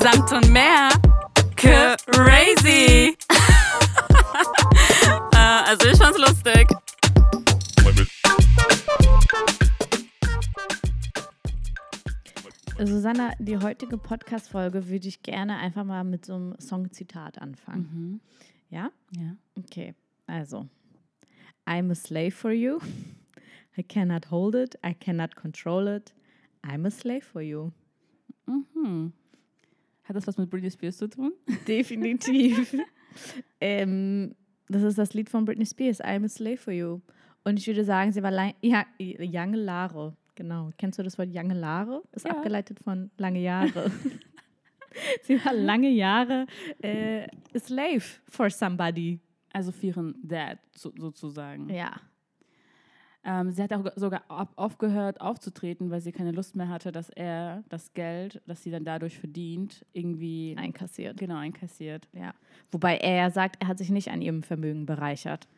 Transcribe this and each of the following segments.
Samt und mehr. Crazy. äh, also ich fand's lustig. Susanna, die heutige Podcast-Folge würde ich gerne einfach mal mit so einem Songzitat anfangen. Mhm. Ja? Ja. Okay, also. I'm a slave for you. I cannot hold it. I cannot control it. I'm a slave for you. Mhm. Hat das was mit Britney Spears zu tun? Definitiv. ähm, das ist das Lied von Britney Spears, I'm a slave for you. Und ich würde sagen, sie war lang, ja, lange Lare. Genau. Kennst du das Wort lange Lare? Ist Ja. abgeleitet von lange Jahre. sie war lange Jahre äh, a slave for somebody. Also für ihren Dad so, sozusagen. Ja. Ähm, sie hat auch sogar auf, aufgehört aufzutreten, weil sie keine Lust mehr hatte, dass er das Geld, das sie dann dadurch verdient, irgendwie Einkassiert. genau einkassiert. Ja. Wobei er ja sagt, er hat sich nicht an ihrem Vermögen bereichert.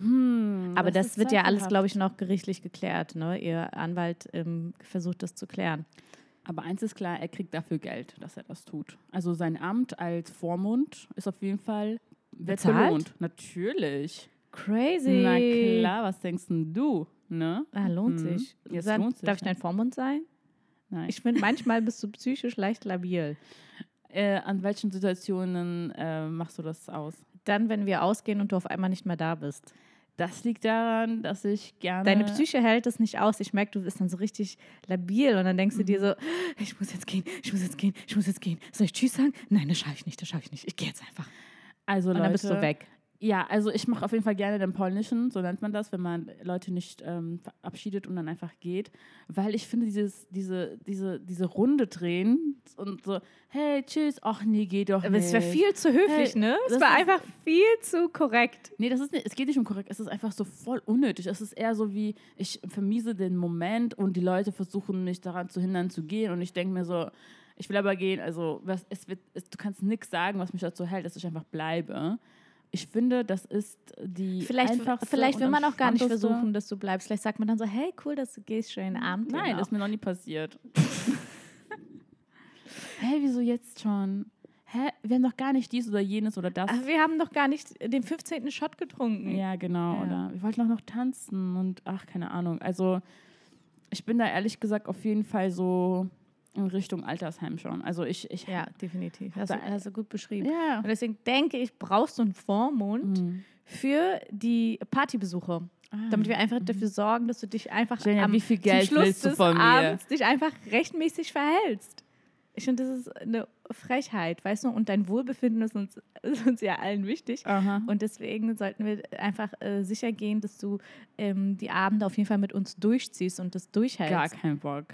Hm, Aber das, ist wird ja alles, glaube ich, noch gerichtlich geklärt. Ne? Ihr Anwalt ähm, versucht das zu klären. Aber eins ist klar, er kriegt dafür Geld, dass er das tut. Also sein Amt als Vormund ist auf jeden Fall wird Bezahlt? belohnt. Natürlich. Crazy. Na klar, was denkst denn du? Ne? Ah, lohnt Mhm. sich. Es Dann- lohnt sich, Darf ich ja. dein Vormund sein? Nein. Ich finde, manchmal bist du psychisch leicht labil. äh, an welchen Situationen äh, machst du das aus? Dann, wenn wir ausgehen und du auf einmal nicht mehr da bist. Das liegt daran, dass ich gerne. Deine Psyche hält es nicht aus. Ich merke, du bist dann so richtig labil und dann denkst du dir Mhm. so, ich muss jetzt gehen, ich muss jetzt gehen, ich muss jetzt gehen. Soll ich Tschüss sagen? Nein, das schaffe ich nicht, das schaffe ich nicht. Ich gehe jetzt einfach. Also Und Leute, dann bist du weg. Ja, also ich mache auf jeden Fall gerne den polnischen, so nennt man das, wenn man Leute nicht ähm, verabschiedet und dann einfach geht. Weil ich finde, dieses, diese, diese, diese Runde drehen und so, hey, tschüss, ach nee, geh doch Aber nicht. es wäre viel zu höflich, Hey, ne? Es war einfach viel zu korrekt. Nee, das ist nicht, es geht nicht um korrekt, es ist einfach so voll unnötig. Es ist eher so wie, ich vermiese den Moment und die Leute versuchen mich daran zu hindern zu gehen und ich denke mir so, ich will aber gehen, also was, es wird, es, du kannst nichts sagen, was mich dazu hält, dass ich einfach bleibe. Ich finde, das ist die Vielleicht, einfachste vielleicht will man auch gar nicht versuchen, dass du bleibst. Vielleicht sagt man dann so, hey, cool, dass du gehst, schönen Abend. Nein, noch. ist mir noch nie passiert. Hä, wieso jetzt schon? Hä, wir haben doch gar nicht dies oder jenes oder das. Ach, wir haben noch gar nicht den 15. Shot getrunken. Ja, genau. Ja. Oder wir wollten auch noch tanzen und ach, keine Ahnung. Also ich bin da ehrlich gesagt auf jeden Fall so in Richtung Altersheim schon. Also ich, ich Ja, definitiv. Hast du, Da- hast du gut beschrieben. ja. Und deswegen denke ich, brauchst du einen Vormund Mhm. für die Partybesuche. Damit wir einfach dafür sorgen, dass du dich einfach Ah. Jenja, am wie viel Geld Schluss willst du des von mir? Abends dich einfach rechtmäßig verhältst. Ich finde, das ist eine Frechheit, weißt du? Und dein Wohlbefinden ist uns, ist uns ja allen wichtig. Aha. Und deswegen sollten wir einfach äh, sicher gehen, dass du ähm, die Abende auf jeden Fall mit uns durchziehst und das durchhältst. Gar keinen Bock.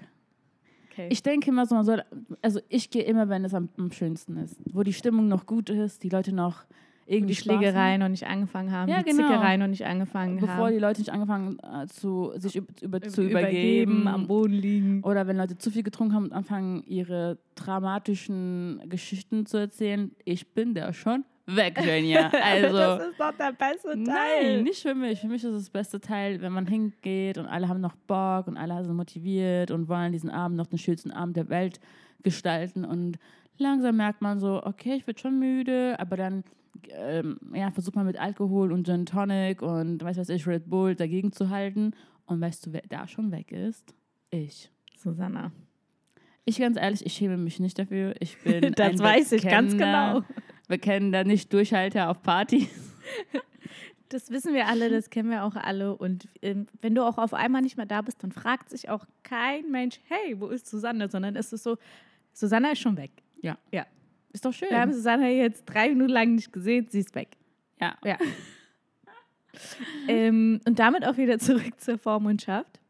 Okay. Ich denke immer so, man soll, also ich gehe immer, wenn es am, am schönsten ist. Wo die Stimmung noch gut ist, die Leute noch irgendwie die Spaß haben. Schlägereien noch nicht angefangen haben, Ja, die genau. Zickereien noch nicht angefangen Bevor haben. die Leute nicht angefangen äh, zu sich über, über, zu übergeben, übergeben, am Boden liegen. Oder wenn Leute zu viel getrunken haben und anfangen, ihre dramatischen Geschichten zu erzählen, ich bin da schon weg, Jenja. Also, das ist doch der beste Teil. nein, nicht für mich. Für mich ist es das beste Teil, wenn man hingeht und alle haben noch Bock und alle sind motiviert und wollen diesen Abend noch den schönsten Abend der Welt gestalten. Und langsam merkt man so, okay, ich werde schon müde, aber dann ähm, ja, versucht man mit Alkohol und Gin Tonic und weiß was ich, Red Bull dagegen zu halten. Und weißt du, wer da schon weg ist? Ich. Susanna. Ich ganz ehrlich, ich schäme mich nicht dafür. Ich bin Das ein weiß ich ganz bekennender- genau. Bekennender Nicht-Durchhalter auf Partys. Das wissen wir alle, das kennen wir auch alle. Und ähm, wenn du auch auf einmal nicht mehr da bist, dann fragt sich auch kein Mensch, hey, wo ist Susanne? Sondern es ist so, Susanna ist schon weg. Ja. Ja. Ist doch schön. Wir haben Susanna jetzt drei Minuten lang nicht gesehen, sie ist weg. ja. Ja. ähm, und damit auch wieder zurück zur Vormundschaft.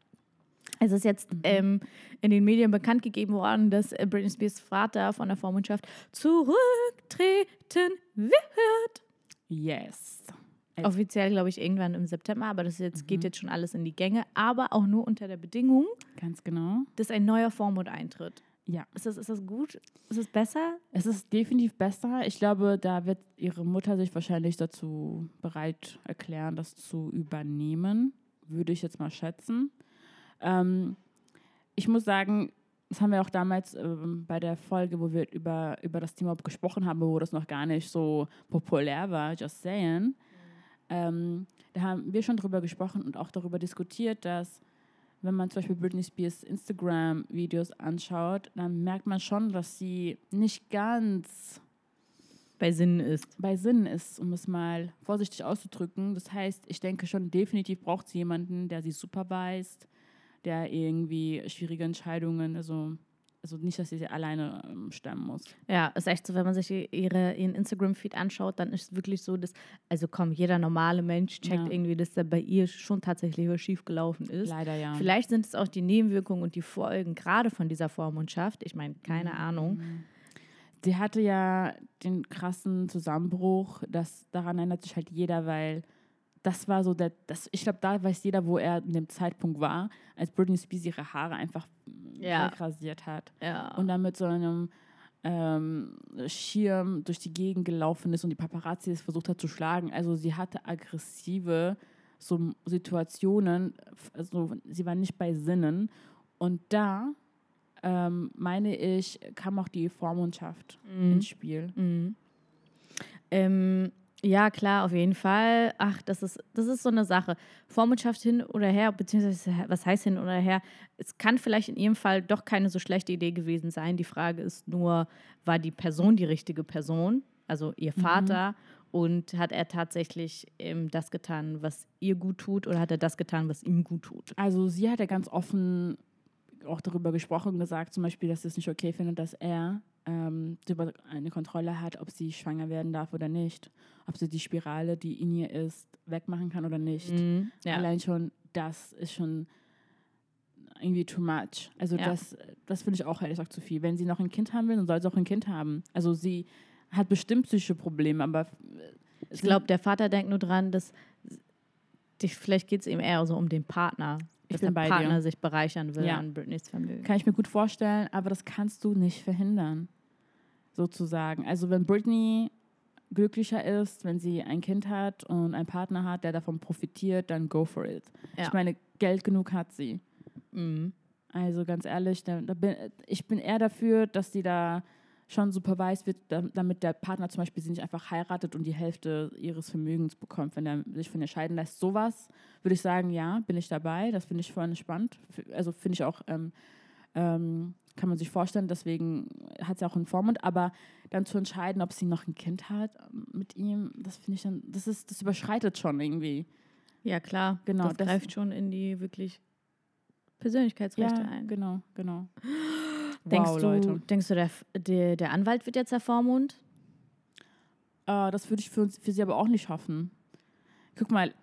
Es ist jetzt ähm, in den Medien bekannt gegeben worden, dass äh, Britney Spears Vater von der Vormundschaft zurücktreten wird. Yes. Offiziell, glaube ich, irgendwann im September, aber das jetzt, Mhm. geht jetzt schon alles in die Gänge, aber auch nur unter der Bedingung, Ganz genau. dass ein neuer Vormund eintritt. Ja. Ist das, ist das gut? Ist das besser? Es ist definitiv besser. Ich glaube, da wird ihre Mutter sich wahrscheinlich dazu bereit erklären, das zu übernehmen. Würde ich jetzt mal schätzen. Ähm, ich muss sagen, das haben wir auch damals ähm, bei der Folge, wo wir über, über das Thema gesprochen haben, wo das noch gar nicht so populär war, just saying. Ähm, da haben wir schon drüber gesprochen und auch darüber diskutiert, dass wenn man zum Beispiel Britney Spears Instagram-Videos anschaut, dann merkt man schon, dass sie nicht ganz Bei Sinn ist. bei Sinn ist, um es mal vorsichtig auszudrücken. Das heißt, ich denke schon, definitiv braucht sie jemanden, der sie supervised, der irgendwie schwierige Entscheidungen, also, also nicht, dass sie sie alleine ähm, stemmen muss. Ja, ist echt so, wenn man sich ihre, ihren Instagram-Feed anschaut, dann ist es wirklich so, dass, also komm, jeder normale Mensch checkt Ja. irgendwie, dass da bei ihr schon tatsächlich was schief gelaufen ist. Leider ja. Vielleicht sind es auch die Nebenwirkungen und die Folgen gerade von dieser Vormundschaft. Ich meine, keine Ahnung. Sie hatte ja den krassen Zusammenbruch, das daran erinnert sich halt jeder, weil das war so der, das, ich glaube, da weiß jeder, wo er in dem Zeitpunkt war, als Britney Spears ihre Haare einfach Ja. wegrasiert hat Ja. und dann mit so einem ähm, Schirm durch die Gegend gelaufen ist und die Paparazzi es versucht hat zu schlagen. Also sie hatte aggressive so Situationen, also sie war nicht bei Sinnen und da ähm, meine ich, kam auch die Vormundschaft ins Spiel. Mhm. Ähm, ja, klar, auf jeden Fall. Ach, das ist, das ist so eine Sache. Vormundschaft hin oder her, beziehungsweise was heißt hin oder her? Es kann vielleicht in ihrem Fall doch keine so schlechte Idee gewesen sein. Die Frage ist nur, war die Person die richtige Person, also ihr Vater, und hat er tatsächlich ähm, das getan, was ihr gut tut, oder hat er das getan, was ihm gut tut? Also sie hat ja ganz offen auch darüber gesprochen und gesagt, zum Beispiel, dass es nicht okay findet, dass er ähm, über eine Kontrolle hat, ob sie schwanger werden darf oder nicht, ob sie die Spirale, die in ihr ist, wegmachen kann oder nicht. Mhm. Ja. Allein schon das ist schon irgendwie too much. Also Ja. das, das finde ich auch ehrlich gesagt zu viel. Wenn sie noch ein Kind haben will, dann soll sie auch ein Kind haben. Also sie hat bestimmt psychische Probleme, aber Ich glaube, der Vater denkt nur dran, dass vielleicht geht es ihm eher so um den Partner. Dass der Partner dir. sich bereichern will Ja. an Britneys Vermögen. Kann ich mir gut vorstellen, aber das kannst du nicht verhindern, sozusagen. Also wenn Britney glücklicher ist, wenn sie ein Kind hat und einen Partner hat, der davon profitiert, dann go for it. Ja. Ich meine, Geld genug hat sie. Mhm. Also ganz ehrlich, da, da bin, ich bin eher dafür, dass sie da schon supervised wird, da- damit der Partner zum Beispiel sie nicht einfach heiratet und die Hälfte ihres Vermögens bekommt, wenn er sich von ihr scheiden lässt. Sowas würde ich sagen, ja, bin ich dabei. Das finde ich voll entspannt. Also finde ich auch, ähm, ähm, kann man sich vorstellen, deswegen hat sie auch einen Vormund. Aber dann zu entscheiden, ob sie noch ein Kind hat ähm, mit ihm, das finde ich dann, das ist, das überschreitet schon irgendwie. Ja, klar. Genau, Das, das- greift schon in die wirklich Persönlichkeitsrechte ja, ein. genau, genau. Denkst, wow, du, Leute. denkst du, der, der, der Anwalt wird jetzt der Vormund? Äh, das würde ich für, uns, für sie aber auch nicht hoffen. Guck mal,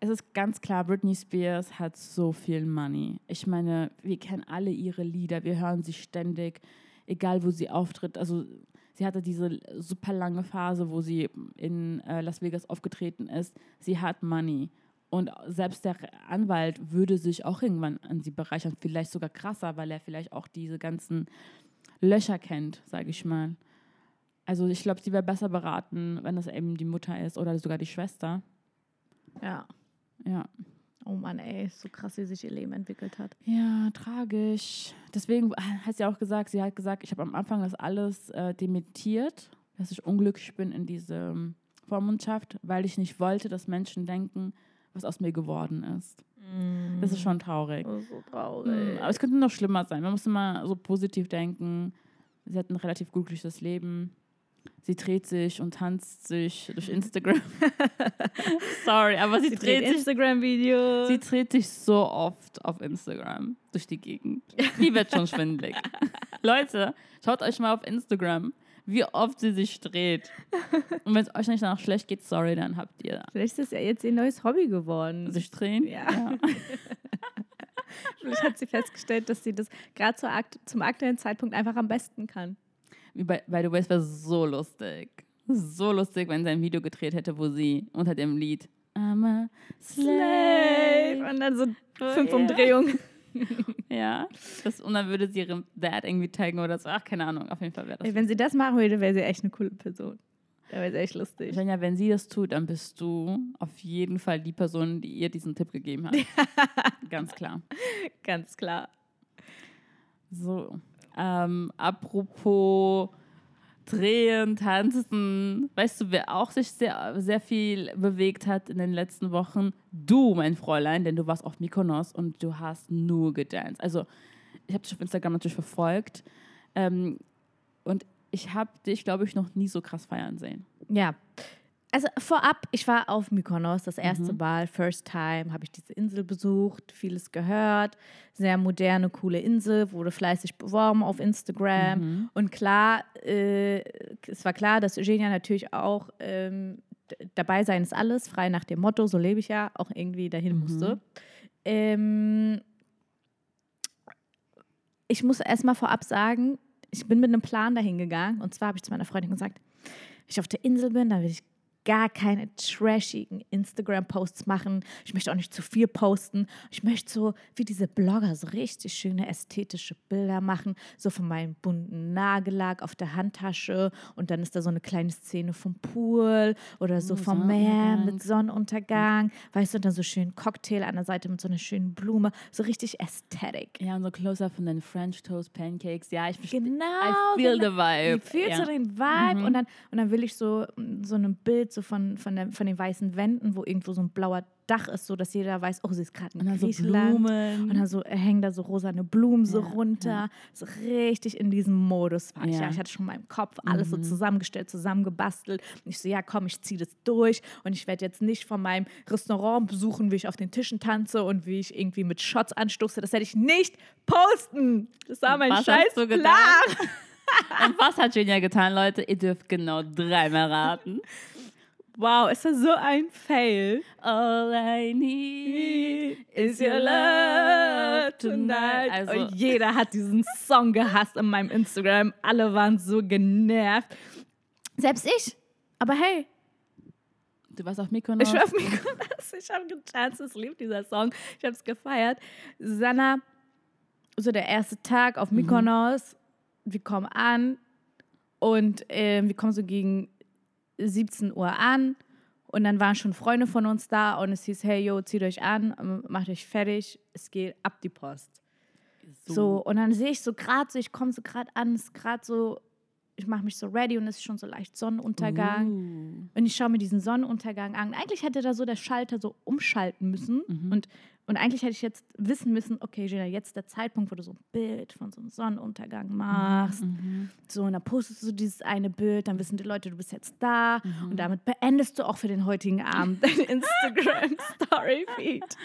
es ist ganz klar, Britney Spears hat so viel Money. Ich meine, wir kennen alle ihre Lieder, wir hören sie ständig, egal wo sie auftritt. Also sie hatte diese super lange Phase, wo sie in äh, Las Vegas aufgetreten ist. Sie hat Money. Und selbst der Anwalt würde sich auch irgendwann an sie bereichern, vielleicht sogar krasser, weil er vielleicht auch diese ganzen Löcher kennt, sage ich mal. Also ich glaube, sie wäre besser beraten, wenn das eben die Mutter ist oder sogar die Schwester. Ja. Ja. Oh Mann, ey, so krass, wie sich ihr Leben entwickelt hat. Ja, tragisch. Deswegen hat sie auch gesagt, sie hat gesagt, ich habe am Anfang das alles äh, dementiert, dass ich unglücklich bin in dieser Vormundschaft, weil ich nicht wollte, dass Menschen denken, was aus mir geworden ist. Das ist schon traurig. Das ist so Mm, traurig. Aber es könnte noch schlimmer sein. Man muss immer so positiv denken. Sie hat ein relativ glückliches Leben. Sie dreht sich und tanzt sich durch Instagram. Sorry, aber sie, Sie dreht dreht sich. Instagram-Videos. Sie dreht sich so oft auf Instagram durch die Gegend. Die wird schon schwindelig. Leute, schaut euch mal auf Instagram, wie oft sie sich dreht. Und wenn es euch nicht danach schlecht geht, sorry, dann habt ihr Vielleicht ist das ja jetzt ihr neues Hobby geworden. sich drehen. Ja. Vielleicht hat sie festgestellt, dass sie das gerade Akt zum aktuellen Zeitpunkt einfach am besten kann. Bei, by the way, es wäre so lustig. So lustig, wenn sie ein Video gedreht hätte, wo sie unter dem Lied I'm a slave. Und dann so fünf ja. Umdrehungen. Ja. Das, und dann würde sie ihrem Dad irgendwie taggen oder so. Ach, keine Ahnung. Auf jeden Fall wäre das. Wenn sie das machen würde, wäre sie echt eine coole Person. Da wäre sie echt lustig. Svenja, wenn sie das tut, dann bist du auf jeden Fall die Person, die ihr diesen Tipp gegeben hat. Ganz klar. Ganz klar. So, ähm, apropos Drehen, Tanzen. Weißt du, wer auch sich sehr, sehr viel bewegt hat in den letzten Wochen? Du, mein Fräulein, denn du warst auf Mykonos und du hast nur gedanced. Also, ich habe dich auf Instagram natürlich verfolgt ähm, und ich habe dich, glaube ich, noch nie so krass feiern sehen. Ja. Also vorab, ich war auf Mykonos, das erste Mhm. Mal, first time, habe ich diese Insel besucht, vieles gehört. Sehr moderne, coole Insel, wurde fleißig beworben auf Instagram. Mhm. Und klar, äh, es war klar, dass Eugenia natürlich auch ähm, dabei sein ist alles, frei nach dem Motto, so lebe ich ja, auch irgendwie dahin Mhm. musste. Ähm, ich muss erstmal vorab sagen, ich bin mit einem Plan dahin gegangen. Und zwar habe ich zu meiner Freundin gesagt, wenn ich auf der Insel bin, dann will ich gar keine trashigen Instagram-Posts machen. Ich möchte auch nicht zu viel posten. Ich möchte so wie diese Blogger so richtig schöne ästhetische Bilder machen, so von meinem bunten Nagellack auf der Handtasche und dann ist da so eine kleine Szene vom Pool oder so Oh, vom Meer mit Sonnenuntergang, weißt du, und dann so schön Cocktail an der Seite mit so einer schönen Blume, so richtig Aesthetic. Ja, und so closer von den French Toast Pancakes. Ja, ich. Genau. I feel genau. the vibe. Fühlst ja. so den Vibe Mhm. und, dann, und dann will ich so, so ein Bild so von, von, der, von den weißen Wänden, wo irgendwo so ein blauer Dach ist, so dass jeder weiß, oh, sie ist gerade Und in so Griechenland. Blumen. Und dann so hängen da so rosane Blumen so Ja, runter. ja. So richtig in diesem Modus war ich. Ja. Ja, ich hatte schon in meinem Kopf alles so Mhm. zusammengestellt, zusammengebastelt. Und ich so, ja, komm, ich ziehe das durch. Und ich werde jetzt nicht von meinem Restaurant besuchen, wie ich auf den Tischen tanze und wie ich irgendwie mit Shots anstoße. Das werde ich nicht posten. Das war mein Was scheiß Plan. Und was hat Julia getan, Leute? Ihr dürft genau dreimal raten. Wow, ist das so ein Fail? All I need Is your love tonight? Also, und jeder hat diesen Song gehasst in meinem Instagram. Alle waren so genervt. Selbst ich. Aber hey, du warst auf Mykonos. ich war auf Mykonos. Ich habe getanzt. Es lief dieser Song. Ich habe es gefeiert. Sanna, so der erste Tag auf Mykonos. Wir kommen an und ähm, wir kommen so gegen 17 Uhr an. Und dann waren schon Freunde von uns da und es hieß, hey, yo, zieht euch an, macht euch fertig, es geht ab die Post. So, und dann sehe ich so gerade so, ich komme so gerade an, es ist gerade so, ich mache mich so ready und es ist schon so leicht Sonnenuntergang. Uh. Und ich schaue mir diesen Sonnenuntergang an. Eigentlich hätte da so der Schalter so umschalten müssen. Mhm. Und, und eigentlich hätte ich jetzt wissen müssen, okay, Gina, jetzt der Zeitpunkt, wo du so ein Bild von so einem Sonnenuntergang machst. Mhm. So, und dann postest du dieses eine Bild, dann wissen die Leute, du bist jetzt da. Mhm. Und damit beendest du auch für den heutigen Abend dein Instagram-Story-Feed.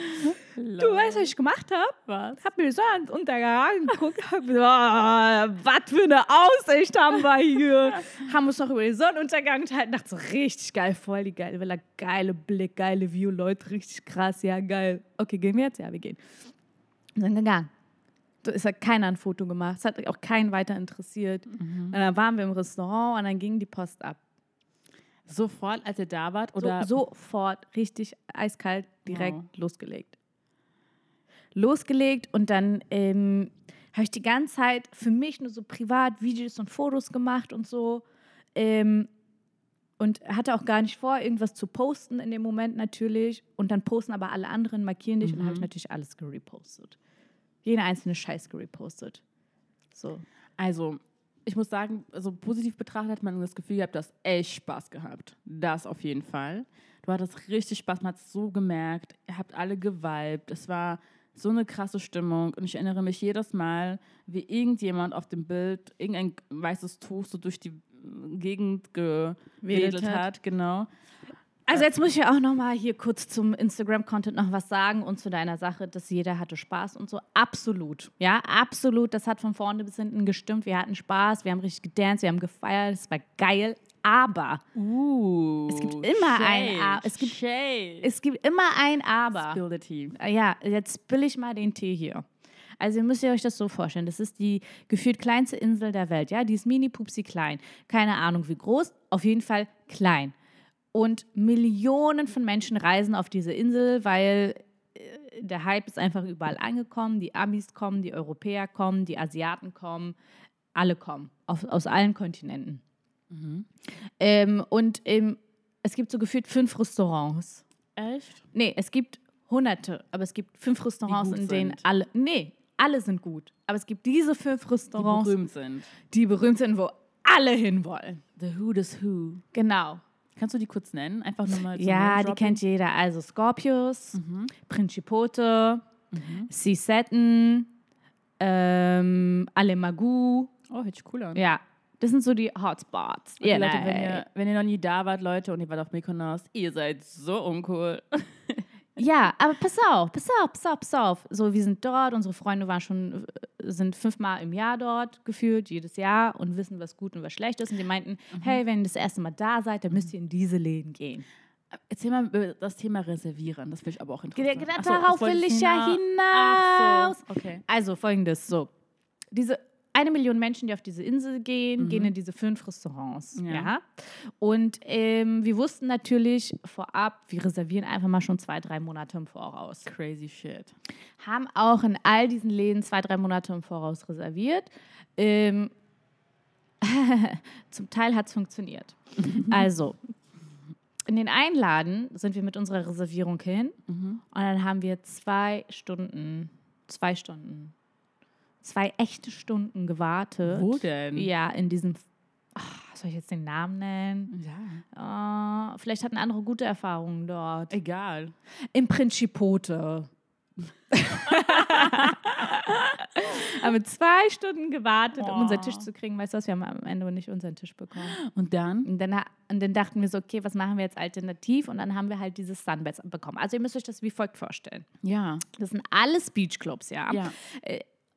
Du weißt, was ich gemacht habe? was? Hab mir den Sonnenuntergang angeguckt. Hab oh, was für eine Aussicht haben wir hier. haben uns noch über den Sonnenuntergang unterhalten. Dachte so, richtig geil, voll die geile Villa, geile Blick, geile View, Leute, richtig krass, ja, geil. Okay, gehen wir jetzt? Ja, wir gehen. Und sind gegangen. So, Es hat keiner ein Foto gemacht. Es hat auch keinen weiter interessiert. Und dann waren wir im Restaurant und dann ging die Post ab. Sofort, als ihr da wart? Oder so, sofort, richtig eiskalt, direkt Wow. losgelegt. Losgelegt und dann ähm, habe ich die ganze Zeit für mich nur so privat Videos und Fotos gemacht und so. Ähm, und hatte auch gar nicht vor, irgendwas zu posten in dem Moment natürlich. Und dann posten aber alle anderen, markieren dich und dann habe ich Mhm. natürlich alles gerepostet. Jede einzelne Scheiß gerepostet. So. Also, ich muss sagen, also positiv betrachtet hat man das Gefühl gehabt, du hast echt Spaß gehabt. Das auf jeden Fall. Du hattest richtig Spaß, man hat es so gemerkt. Ihr habt alle geweibt. Es war so eine krasse Stimmung. Und ich erinnere mich jedes Mal, wie irgendjemand auf dem Bild irgendein weißes Tuch so durch die Gegend gewedelt Wedelt hat. hat. Genau. Also jetzt muss ich ja auch noch mal hier kurz zum Instagram-Content noch was sagen und zu deiner Sache, dass jeder hatte Spaß und so. Absolut, ja, absolut. Das hat von vorne bis hinten gestimmt. Wir hatten Spaß, wir haben richtig gedanced, wir haben gefeiert, es war geil. Aber Uh, Es gibt immer ein Shade, A- es gibt- Shade. es gibt immer ein Aber. Spill the tea. Ja, jetzt spill ich mal den Tee hier. Also ihr müsst ihr euch das so vorstellen. Das ist die gefühlt kleinste Insel der Welt. Ja, die ist mini pupsi klein. Keine Ahnung wie groß, auf jeden Fall klein. Und Millionen von Menschen reisen auf diese Insel, weil äh, der Hype ist einfach überall angekommen. Die Amis kommen, die Europäer kommen, die Asiaten kommen, alle kommen auf, aus allen Kontinenten. Ähm, und ähm, es gibt so gefühlt fünf Restaurants. Echt? Nee, es gibt hunderte, aber es gibt fünf Restaurants, in denen sind. alle. Nee, alle sind gut. Aber es gibt diese fünf Die Restaurants, die berühmt. berühmt sind. sind, wo alle hinwollen. The Who des Who. Genau. Kannst du die kurz nennen? Einfach nur mal Ja, die kennt jeder. Also Scorpius, Mhm. Principote, Cisetten, ähm, Alemagu. Oh, hört sich cool an. Ja, das sind so die Hotspots. Ja, Leute, wenn ihr, wenn ihr noch nie da wart, Leute, und ihr wart auf Mykonos, ihr seid so uncool. Ja, aber pass auf, pass auf, pass auf, pass auf. So, wir sind dort, unsere Freunde waren schon, äh, sind fünfmal im Jahr dort gefühlt, jedes Jahr und wissen, was gut und was schlecht ist. Und die meinten, hey, wenn ihr das erste Mal da seid, dann müsst ihr in diese Läden gehen. Erzähl mal über das Thema Reservieren, das will ich aber auch so, das darauf wollte will ich ja hina- hinaus. Ach so, okay. Also folgendes, so. Diese eine Million Menschen, die auf diese Insel gehen, Mhm. gehen in diese fünf Restaurants. Ja. Ja. Und ähm, wir wussten natürlich vorab, wir reservieren einfach mal schon zwei, drei Monate im Voraus. Crazy shit. Haben auch in all diesen Läden zwei, drei Monate im Voraus reserviert. Ähm, zum Teil hat es funktioniert. Also, in den Einladen sind wir mit unserer Reservierung hin Mhm. und dann haben wir zwei Stunden, zwei Stunden, zwei echte Stunden gewartet. Wo denn? Ja, in diesem, ach, soll ich jetzt den Namen nennen? Ja. Ah, vielleicht hatten andere gute Erfahrungen dort. Egal. Im Principote. haben wir zwei Stunden gewartet, um unseren Tisch zu kriegen. Weißt du was, wir haben am Ende nicht unseren Tisch bekommen. Und dann? Und dann, und dann dachten wir so, okay, was machen wir jetzt alternativ? Und dann haben wir halt dieses Sunbeds bekommen. Also ihr müsst euch das wie folgt vorstellen. Ja. Das sind alles Beachclubs, ja. Ja.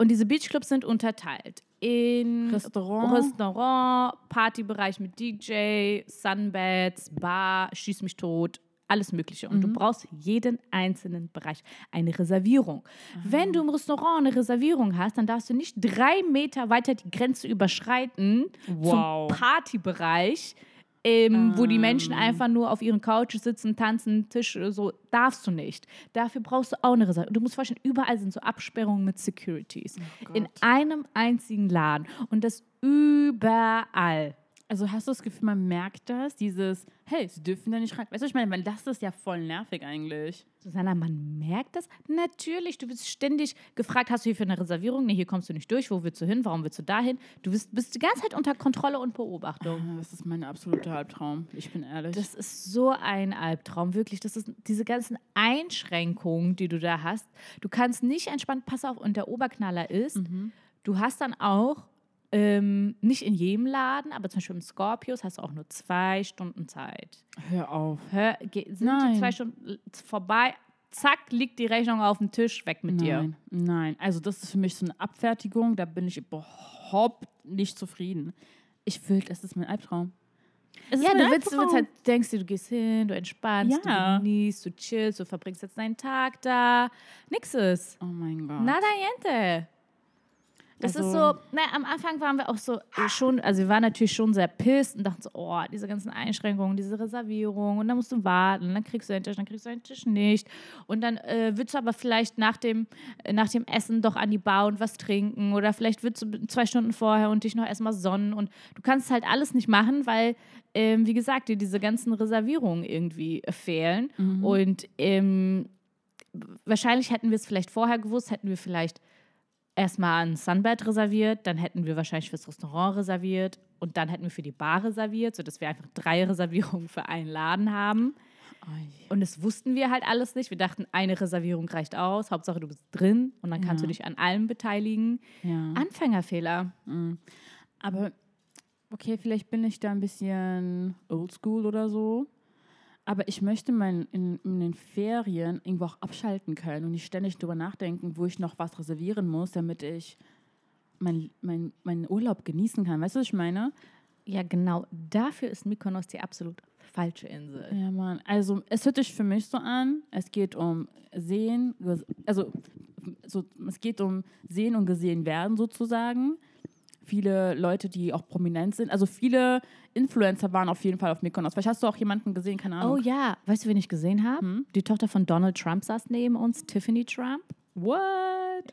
Und diese Beachclubs sind unterteilt in Restaurant. Restaurant, Partybereich mit DJ, Sunbeds, Bar, Schieß mich tot, alles Mögliche. Und Mhm. du brauchst jeden einzelnen Bereich eine Reservierung. Wenn Ah. du im Restaurant eine Reservierung hast, dann darfst du nicht drei Meter weiter die Grenze überschreiten Wow. zum Partybereich. Ähm, Wo die Ah. Menschen einfach nur auf ihren Couches sitzen, tanzen, Tisch, so darfst du nicht. Dafür brauchst du auch eine Reservierung. Du musst vorstellen, überall sind so Absperrungen mit Securities. Oh In einem einzigen Laden. Und das überall. Also hast du das Gefühl, man merkt das? Dieses, hey, sie dürfen da nicht rein. Weißt du, ich meine, weil das ist ja voll nervig eigentlich. Susanna, man merkt das? Natürlich. Du wirst ständig gefragt, hast du hier für eine Reservierung? Nee, hier kommst du nicht durch. Wo willst du hin? Warum willst du dahin? Du bist, bist die ganze Zeit unter Kontrolle und Beobachtung. Ah, Das ist mein absoluter Albtraum. Ich bin ehrlich. Das ist so ein Albtraum, wirklich. Das ist diese ganzen Einschränkungen, die du da hast. Du kannst nicht entspannt, pass auf, und der Oberknaller ist, du hast dann auch, ähm, nicht in jedem Laden, aber zum Beispiel im Scorpius hast du auch nur zwei Stunden Zeit. Hör auf. Hör, ge, sind die Nein. zwei Stunden vorbei, zack, liegt die Rechnung auf dem Tisch, weg mit dir. Nein, nein. Also das ist für mich so eine Abfertigung, da bin ich überhaupt nicht zufrieden. Ich will, das ist mein Albtraum. Es ist Ja, mein du willst, du willst Albtraum. halt, denkst dir, du gehst hin, du entspannst, Ja. du genießt, du chillst, du verbringst jetzt deinen Tag da. Nix ist. Oh mein Gott. Nada niente. Das ist Also- so, na, am Anfang waren wir auch so äh, schon, also wir waren natürlich schon sehr pisst und dachten so, oh, diese ganzen Einschränkungen, diese Reservierung und dann musst du warten, dann kriegst du einen Tisch, dann kriegst du einen Tisch nicht. Und dann äh, willst du aber vielleicht nach dem, äh, nach dem Essen doch an die Bar und was trinken oder vielleicht willst du zwei Stunden vorher und dich noch erstmal sonnen und du kannst halt alles nicht machen, weil, ähm, wie gesagt, dir diese ganzen Reservierungen irgendwie äh, fehlen. Und ähm, wahrscheinlich hätten wir es vielleicht vorher gewusst, hätten wir vielleicht erstmal ein Sunbed reserviert, dann hätten wir wahrscheinlich fürs Restaurant reserviert und dann hätten wir für die Bar reserviert, sodass wir einfach drei Reservierungen für einen Laden haben. Und das wussten wir halt alles nicht. Wir dachten, eine Reservierung reicht aus, Hauptsache du bist drin und dann kannst du dich an allem beteiligen. Ja. Anfängerfehler. Aber okay, vielleicht bin ich da ein bisschen oldschool oder so. Aber ich möchte mein, in, in den Ferien irgendwo auch abschalten können und nicht ständig drüber nachdenken, wo ich noch was reservieren muss, damit ich mein, mein, meinen Urlaub genießen kann. Weißt du, was ich meine? Ja, genau. Dafür ist Mykonos die absolut falsche Insel. Ja, Mann. Also, es hört sich für mich so an, es geht um Sehen, also so, es geht um Sehen und gesehen werden sozusagen. Viele Leute, die auch prominent sind, also viele Influencer waren auf jeden Fall auf Mykonos. Vielleicht hast du auch jemanden gesehen, keine Ahnung. Oh ja, weißt du, wen ich gesehen habe? Die Tochter von Donald Trump saß neben uns, Tiffany Trump. What?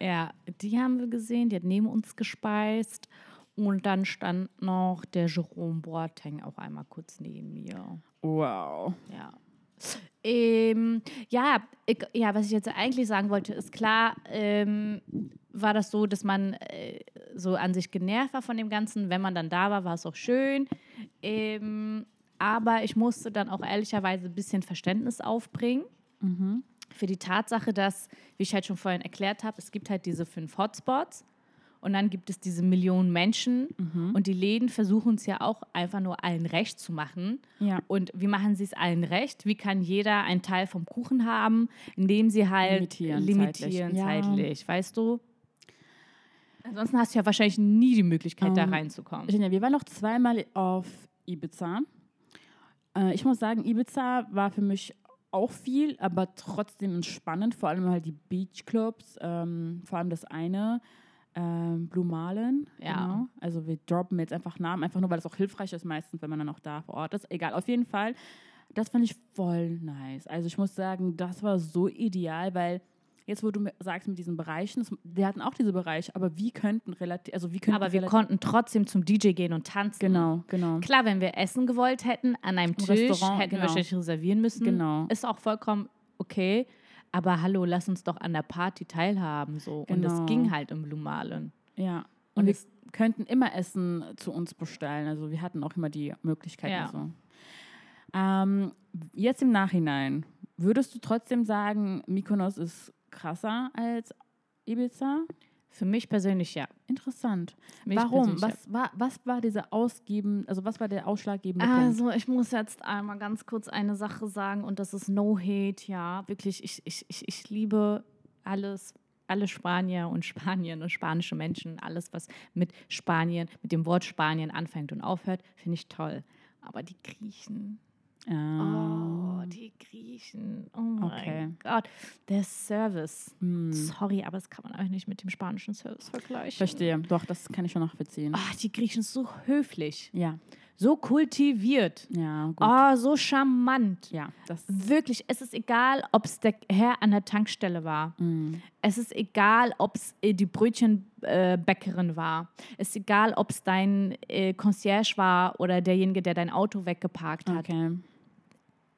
Ja, die haben wir gesehen, die hat neben uns gespeist. Und dann stand noch der Jerome Boateng auch einmal kurz neben mir. Wow. Ja. Ähm, ja, ich, ja, was ich jetzt eigentlich sagen wollte, ist klar, ähm, war das so, dass man äh, so an sich genervt war von dem Ganzen. Wenn man dann da war, war es auch schön. Ähm, aber ich musste dann auch ehrlicherweise ein bisschen Verständnis aufbringen für die Tatsache, dass, wie ich halt schon vorhin erklärt habe, es gibt halt diese fünf Hotspots und dann gibt es diese Millionen Menschen und die Läden versuchen es ja auch einfach nur allen recht zu machen. Ja. Und wie machen sie es allen recht? Wie kann jeder einen Teil vom Kuchen haben, indem sie halt Limitieren limitieren zeitlich. zeitlich, Ja. weißt du? Ansonsten hast du ja wahrscheinlich nie die Möglichkeit, da Ähm, reinzukommen. Genia, wir waren noch zweimal auf Ibiza. Äh, ich muss sagen, Ibiza war für mich auch viel, aber trotzdem entspannend. Vor allem halt die Beachclubs, ähm, vor allem das eine, ähm, Blue Marlin. Ja. Genau. Also wir droppen jetzt einfach Namen, einfach nur, weil es auch hilfreich ist meistens, wenn man dann auch da vor Ort ist. Egal, auf jeden Fall. Das fand ich voll nice. Also ich muss sagen, das war so ideal, weil jetzt, wo du sagst mit diesen Bereichen, das, die hatten auch diese Bereiche, aber wir könnten relativ, also wir könnten Aber wir konnten trotzdem zum DJ gehen und tanzen. Genau, genau. Klar, wenn wir essen gewollt hätten, an einem Tisch, Restaurant, hätten wir genau. wahrscheinlich reservieren müssen. Genau. Ist auch vollkommen okay. Aber hallo, lass uns doch an der Party teilhaben. So. Und das Genau. ging halt im Blue Marlin. Ja. Und Und wir könnten immer Essen zu uns bestellen. Also wir hatten auch immer die Möglichkeit. Ja. So. Ähm, jetzt im Nachhinein, würdest du trotzdem sagen, Mykonos ist krasser als Ibiza? Für mich persönlich ja. Interessant. Mich Warum? Was war, was war dieser ausgeben, also was war der ausschlaggebende Punkt? Also, ich muss jetzt einmal ganz kurz eine Sache sagen und das ist No Hate, ja. Wirklich, ich, ich, ich, ich liebe alles, alle Spanier und Spanien und spanische Menschen, alles, was mit Spanien, mit dem Wort Spanien anfängt und aufhört, finde ich toll. Aber die Griechen, Ah, oh, die Griechen, oh mein Okay. Gott, der Service. hm, Sorry, aber das kann man eigentlich nicht mit dem spanischen Service vergleichen. verstehe. Doch, das kann ich schon nachvollziehen. Ah, die Griechen sind so höflich, Ja, so kultiviert, ja, gut. oh, so charmant. Ja, das Wirklich, es ist egal, ob es der Herr an der Tankstelle war. mm, Es ist egal, ob es äh, die Brötchenbäckerin war. Es ist egal, ob es dein äh, Concierge war oder derjenige, der dein Auto weggeparkt hat. okay.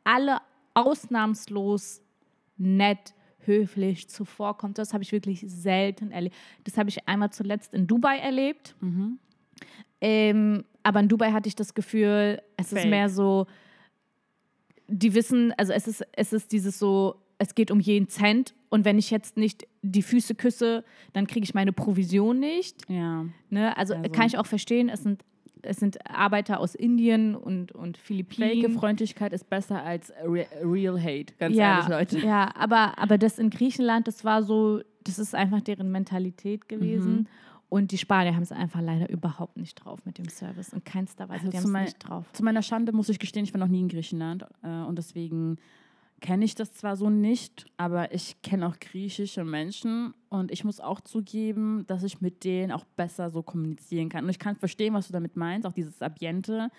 Alle ausnahmslos nett, höflich zuvorkommt. Das habe ich wirklich selten erlebt. Das habe ich einmal zuletzt in Dubai erlebt. Mhm. Ähm, aber in Dubai hatte ich das Gefühl, es ist Fake. mehr so, die wissen, also es ist, es ist dieses so, es geht um jeden Cent und wenn ich jetzt nicht die Füße küsse, dann kriege ich meine Provision nicht. Ja. Ne? Also, Also- kann ich auch verstehen, es sind, es sind Arbeiter aus Indien und, und Fake Philippinen. Freundlichkeit ist besser als re real hate, ganz ja, ehrlich, Leute. Ja, aber, aber das in Griechenland, das war so, das ist einfach deren Mentalität gewesen. Mhm. Und die Spanier haben es einfach leider überhaupt nicht drauf mit dem Service. In keinster Weise. Also die haben es nicht drauf. Zu meiner Schande muss ich gestehen, ich war noch nie in Griechenland äh, und deswegen kenne ich das zwar so nicht, aber ich kenne auch griechische Menschen und ich muss auch zugeben, dass ich mit denen auch besser so kommunizieren kann. Und ich kann verstehen, was du damit meinst, auch dieses Ambiente.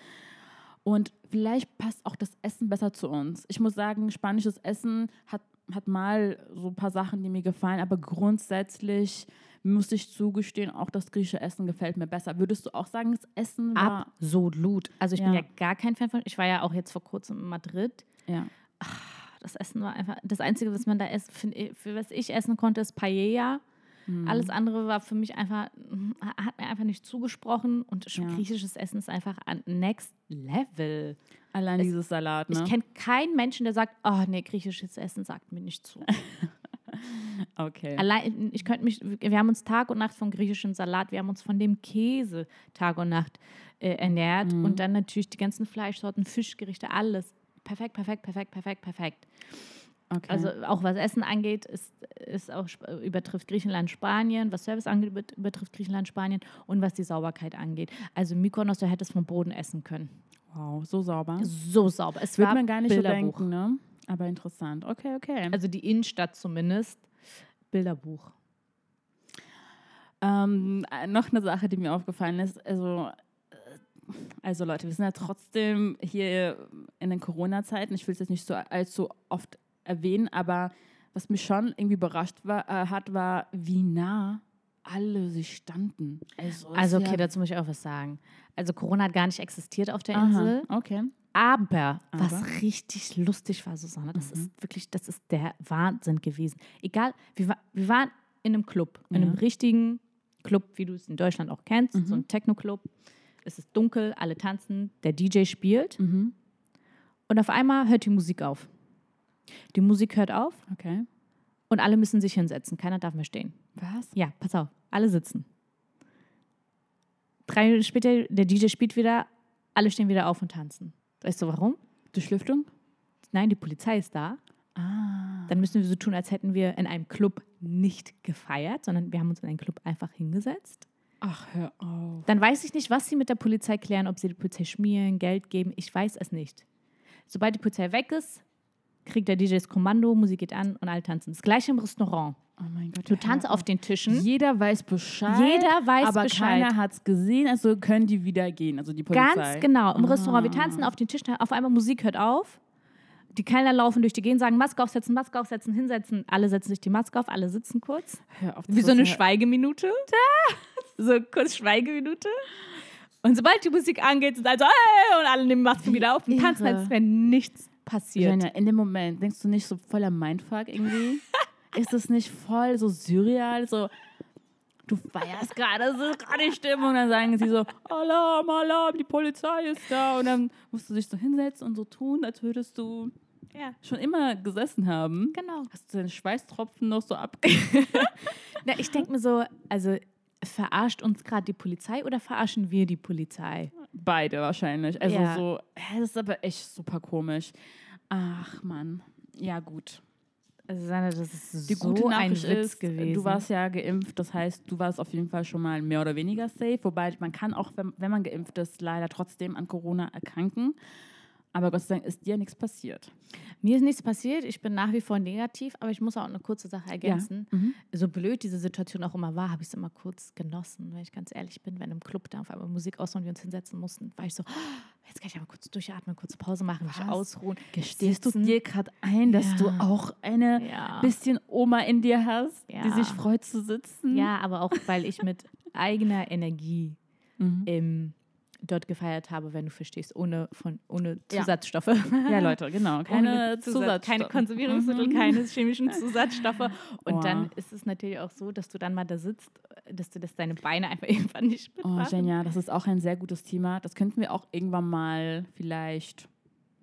Und vielleicht passt auch das Essen besser zu uns. Ich muss sagen, spanisches Essen hat, hat mal so ein paar Sachen, die mir gefallen, aber grundsätzlich muss ich zugestehen, auch das griechische Essen gefällt mir besser. Würdest du auch sagen, das Essen war... Absolut. Also ich bin Ja. ja gar kein Fan von. Ich war ja auch jetzt vor kurzem in Madrid. Ja. Das Essen war einfach. Das Einzige, was man da ich- für was ich essen konnte, ist Paella. Mhm. Alles andere war für mich einfach, hat mir einfach nicht zugesprochen. Und Ja. griechisches Essen ist einfach an Next Level. Allein Es- dieses Salat, ne? Ich kenne keinen Menschen, der sagt, oh nee, griechisches Essen sagt mir nicht zu. okay. Allein, ich könnte mich, wir haben uns Tag und Nacht vom griechischen Salat, wir haben uns von dem Käse Tag und Nacht äh, ernährt Mhm. und dann natürlich die ganzen Fleischsorten, Fischgerichte, alles. Perfekt, perfekt, perfekt, perfekt, perfekt. okay. Also auch was Essen angeht, ist, ist auch, übertrifft Griechenland Spanien, was Service angeht, über- übertrifft Griechenland Spanien und was die Sauberkeit angeht. Also Mykonos, du hättest vom Boden essen können. wow, so sauber. So sauber. Es Würde war man gar nicht Bilderbuch. so denken, ne? Aber interessant. Okay, okay. Also die Innenstadt zumindest. Bilderbuch. Ähm, äh, noch eine Sache, die mir aufgefallen ist. Also, äh, also Leute, wir sind ja trotzdem hier in den Corona-Zeiten. Ich will es jetzt nicht so allzu oft erwähnen, aber was mich schon irgendwie überrascht war, äh, hat, war, wie nah alle sich standen. Also, Also okay, ja, dazu muss ich auch was sagen. Also Corona hat gar nicht existiert auf der Aha, Insel. okay. Aber, was Aber? richtig lustig war, Susanne, das ist wirklich, das ist der Wahnsinn gewesen. Egal, wir, wir waren in einem Club, in einem richtigen Club, wie du es in Deutschland auch kennst, so ein Techno-Club. Es ist dunkel, alle tanzen, der DJ spielt Mhm. und auf einmal hört die Musik auf. Die Musik hört auf Okay. und alle müssen sich hinsetzen. Keiner darf mehr stehen. Was? Ja, pass auf, alle sitzen. Drei Minuten später, der DJ spielt wieder, alle stehen wieder auf und tanzen. Weißt du warum? Durchlüftung? Nein, die Polizei ist da. Ah. Dann müssen wir so tun, als hätten wir in einem Club nicht gefeiert, sondern wir haben uns in einen Club einfach hingesetzt. Ach, hör auf. Dann weiß ich nicht, was sie mit der Polizei klären, ob sie die Polizei schmieren, Geld geben. Ich weiß es nicht. Sobald die Polizei weg ist, kriegt der DJ das Kommando, Musik geht an und alle tanzen. Das gleiche im Restaurant. Oh mein Gott. Du tanzt auf den Tischen. Jeder weiß Bescheid. Jeder weiß aber Bescheid. keiner hat es gesehen, also können die wieder gehen, also die Polizei. Ganz genau. Im Restaurant. Wir Ah. tanzen auf den Tisch, auf einmal Musik hört auf. Die Kellner laufen durch die Gegend, sagen Maske aufsetzen, Maske aufsetzen, hinsetzen. Alle setzen sich die Maske auf, alle sitzen kurz. Hör auf, Wie so eine Schweigeminute. So kurz Schweigeminute. Und sobald die Musik angeht, sind alle so, hey, und alle nehmen Masken Wie wieder auf und tanzen, als wäre nichts passiert. Jenja, in dem Moment, denkst du nicht so voller Mindfuck irgendwie? ist es nicht voll so surreal, so du feierst gerade, das ist gerade die Stimmung und dann sagen sie so, Alarm, Alarm, die Polizei ist da und dann musst du dich so hinsetzen und so tun, als würdest du Ja, schon immer gesessen haben. genau. Hast du deine Schweißtropfen noch so ab? Na, ich denke mir so, also verarscht uns gerade die Polizei oder verarschen wir die Polizei? Beide wahrscheinlich. Also Ja. so, das ist aber echt super komisch. Ach Mann. Ja, gut. Also das ist Die so gute ein Nachricht Witz ist, gewesen. du warst ja geimpft, das heißt, du warst auf jeden Fall schon mal mehr oder weniger safe. Wobei man kann auch, wenn, wenn man geimpft ist, leider trotzdem an Corona erkranken. Aber Gott sei Dank ist dir nichts passiert. Mir ist nichts passiert, ich bin nach wie vor negativ, aber ich muss auch eine kurze Sache ergänzen. Mhm. So blöd diese Situation auch immer war, habe ich es immer kurz genossen, wenn ich ganz ehrlich bin. Wenn im Club da auf einmal Musik aus und wir uns hinsetzen mussten, war ich so, "Oh, jetzt kann ich aber kurz durchatmen, kurze Pause machen, mich ausruhen. Gestehst du sitzen. dir gerade ein, dass Ja. du auch eine Ja. bisschen Oma in dir hast, die Ja. sich freut zu sitzen? Ja, aber auch, weil ich mit eigener Energie Mhm. ähm, dort gefeiert habe, wenn du verstehst, ohne, von, ohne Ja. Zusatzstoffe. Ja, Leute, genau. Keine Zusatz, keine Konservierungsmittel, Mhm. keine chemischen Zusatzstoffe. Und Oh. dann ist es natürlich auch so, dass du dann mal da sitzt, dass du das deine Beine einfach irgendwann nicht Oh, mitmachen. genial. Das ist auch ein sehr gutes Thema. Das könnten wir auch irgendwann mal vielleicht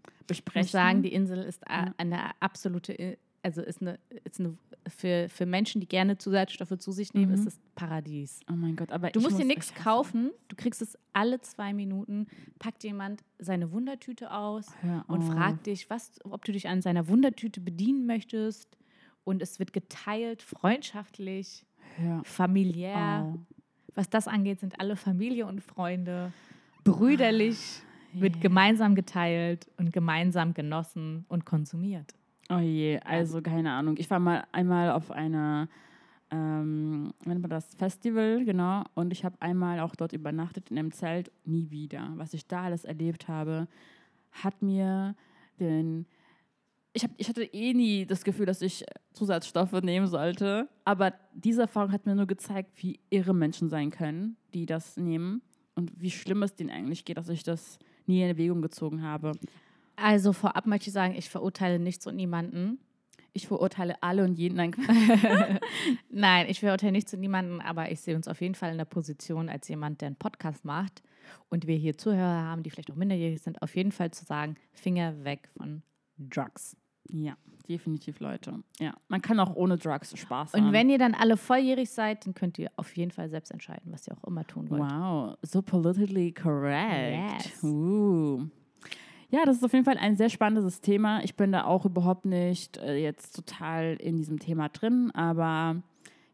Ich besprechen. muss sagen, die Insel ist Ja. eine absolute, also ist eine, ist eine für, für Menschen, die gerne Zusatzstoffe zu sich nehmen, Mhm. ist es Paradies. oh mein Gott, aber Du musst dir muss- nichts ich hasse- kaufen, du kriegst es alle zwei Minuten, packt jemand seine Wundertüte aus und fragt dich, was, ob du dich an seiner Wundertüte bedienen möchtest. Und es wird geteilt, freundschaftlich, Hör familiär. auf. Was das angeht, sind alle Familie und Freunde brüderlich, wird Yeah. gemeinsam geteilt und gemeinsam genossen und konsumiert. Oh je, also keine Ahnung. Ich war mal einmal auf einer, ähm, wie nennt man das, Festival, genau. Und ich habe einmal auch dort übernachtet in einem Zelt. Nie wieder. Was ich da alles erlebt habe, hat mir den. Ich, hab, ich hatte eh nie das Gefühl, dass ich Zusatzstoffe nehmen sollte. Aber diese Erfahrung hat mir nur gezeigt, wie irre Menschen sein können, die das nehmen. Und wie schlimm es denen eigentlich geht, dass ich das nie in Erwägung gezogen habe. Also vorab möchte ich sagen, ich verurteile nichts und niemanden. Ich verurteile alle und jeden. Nein, Nein, ich verurteile nichts und niemanden, aber ich sehe uns auf jeden Fall in der Position als jemand, der einen Podcast macht und wir hier Zuhörer haben, die vielleicht auch minderjährig sind, auf jeden Fall zu sagen, Finger weg von Drugs. Ja, definitiv, Leute. Ja, man kann auch ohne Drugs Spaß haben. Und wenn ihr dann alle volljährig seid, dann könnt ihr auf jeden Fall selbst entscheiden, was ihr auch immer tun wollt. Wow, so politically correct. Yes. Uh. Ja, das ist auf jeden Fall ein sehr spannendes Thema. Ich bin da auch überhaupt nicht äh, jetzt total in diesem Thema drin, aber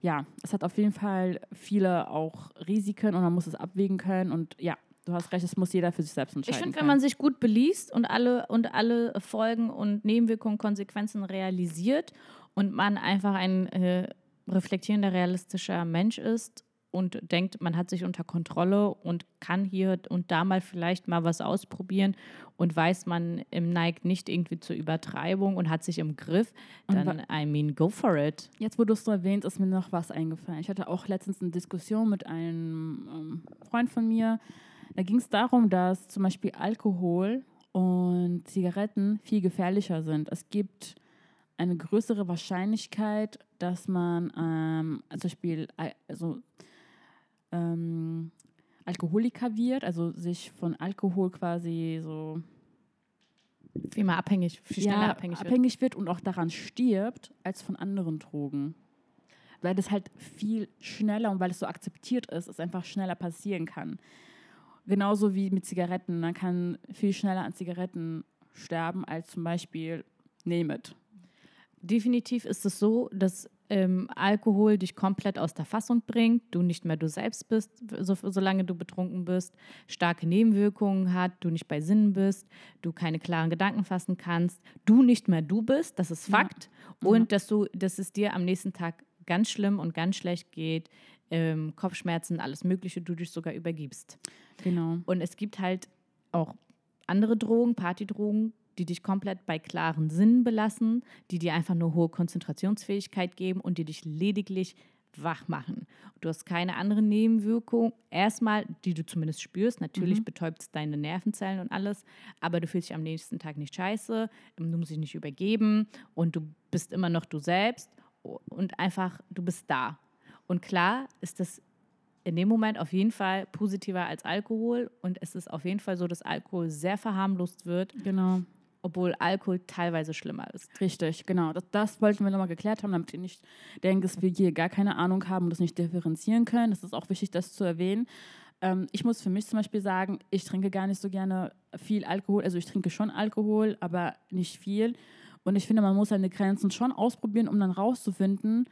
ja, es hat auf jeden Fall viele auch Risiken und man muss es abwägen können. Und ja, du hast recht, es muss jeder für sich selbst entscheiden. Ich finde, wenn man sich gut beliest und alle, und alle Folgen und Nebenwirkungen, Konsequenzen realisiert und man einfach ein äh, reflektierender, realistischer Mensch ist und denkt, man hat sich unter Kontrolle und kann hier und da mal vielleicht mal was ausprobieren und weiß, man im neigt nicht irgendwie zur Übertreibung und hat sich im Griff, dann, I mean, go for it. Jetzt, wo du es so erwähnt, ist mir noch was eingefallen. Ich hatte auch letztens eine Diskussion mit einem ähm, Freund von mir. Da ging es darum, dass zum Beispiel Alkohol und Zigaretten viel gefährlicher sind. Es gibt eine größere Wahrscheinlichkeit, dass man ähm, zum Beispiel also, ähm, Alkoholiker wird, also sich von Alkohol quasi so viel mehr abhängig, viel schneller ja, abhängig, abhängig wird. wird und auch daran stirbt, als von anderen Drogen. Weil das halt viel schneller und weil es so akzeptiert ist, es einfach schneller passieren kann. Genauso wie mit Zigaretten. Man kann viel schneller an Zigaretten sterben als zum Beispiel Name it. Definitiv ist es so, dass ähm, Alkohol dich komplett aus der Fassung bringt, du nicht mehr du selbst bist, so, solange du betrunken bist, starke Nebenwirkungen hat, du nicht bei Sinnen bist, du keine klaren Gedanken fassen kannst, du nicht mehr du bist, das ist Fakt, ja. und ja. dass du, dass es dir am nächsten Tag ganz schlimm und ganz schlecht geht, ähm, Kopfschmerzen, alles Mögliche, du dich sogar übergibst. Genau. Und es gibt halt auch andere Drogen, Partydrogen, die dich komplett bei klaren Sinnen belassen, die dir einfach nur hohe Konzentrationsfähigkeit geben und die dich lediglich wach machen. Du hast keine anderen Nebenwirkungen. Erstmal, die du zumindest spürst. Natürlich mhm. betäubt es deine Nervenzellen und alles, aber du fühlst dich am nächsten Tag nicht scheiße, ähm, du musst dich nicht übergeben und du bist immer noch du selbst und einfach, du bist da. Und klar ist das in dem Moment auf jeden Fall positiver als Alkohol und es ist auf jeden Fall so, dass Alkohol sehr verharmlost wird. Genau. Obwohl Alkohol teilweise schlimmer ist. Richtig, genau. Das, das wollten wir nochmal geklärt haben, damit ihr nicht denkt, dass wir hier gar keine Ahnung haben und das nicht differenzieren können. Das ist auch wichtig, das zu erwähnen. Ähm, ich muss für mich zum Beispiel sagen, ich trinke gar nicht so gerne viel Alkohol. Also ich trinke schon Alkohol, aber nicht viel. Und ich finde, man muss seine Grenzen schon ausprobieren, um dann rauszufinden,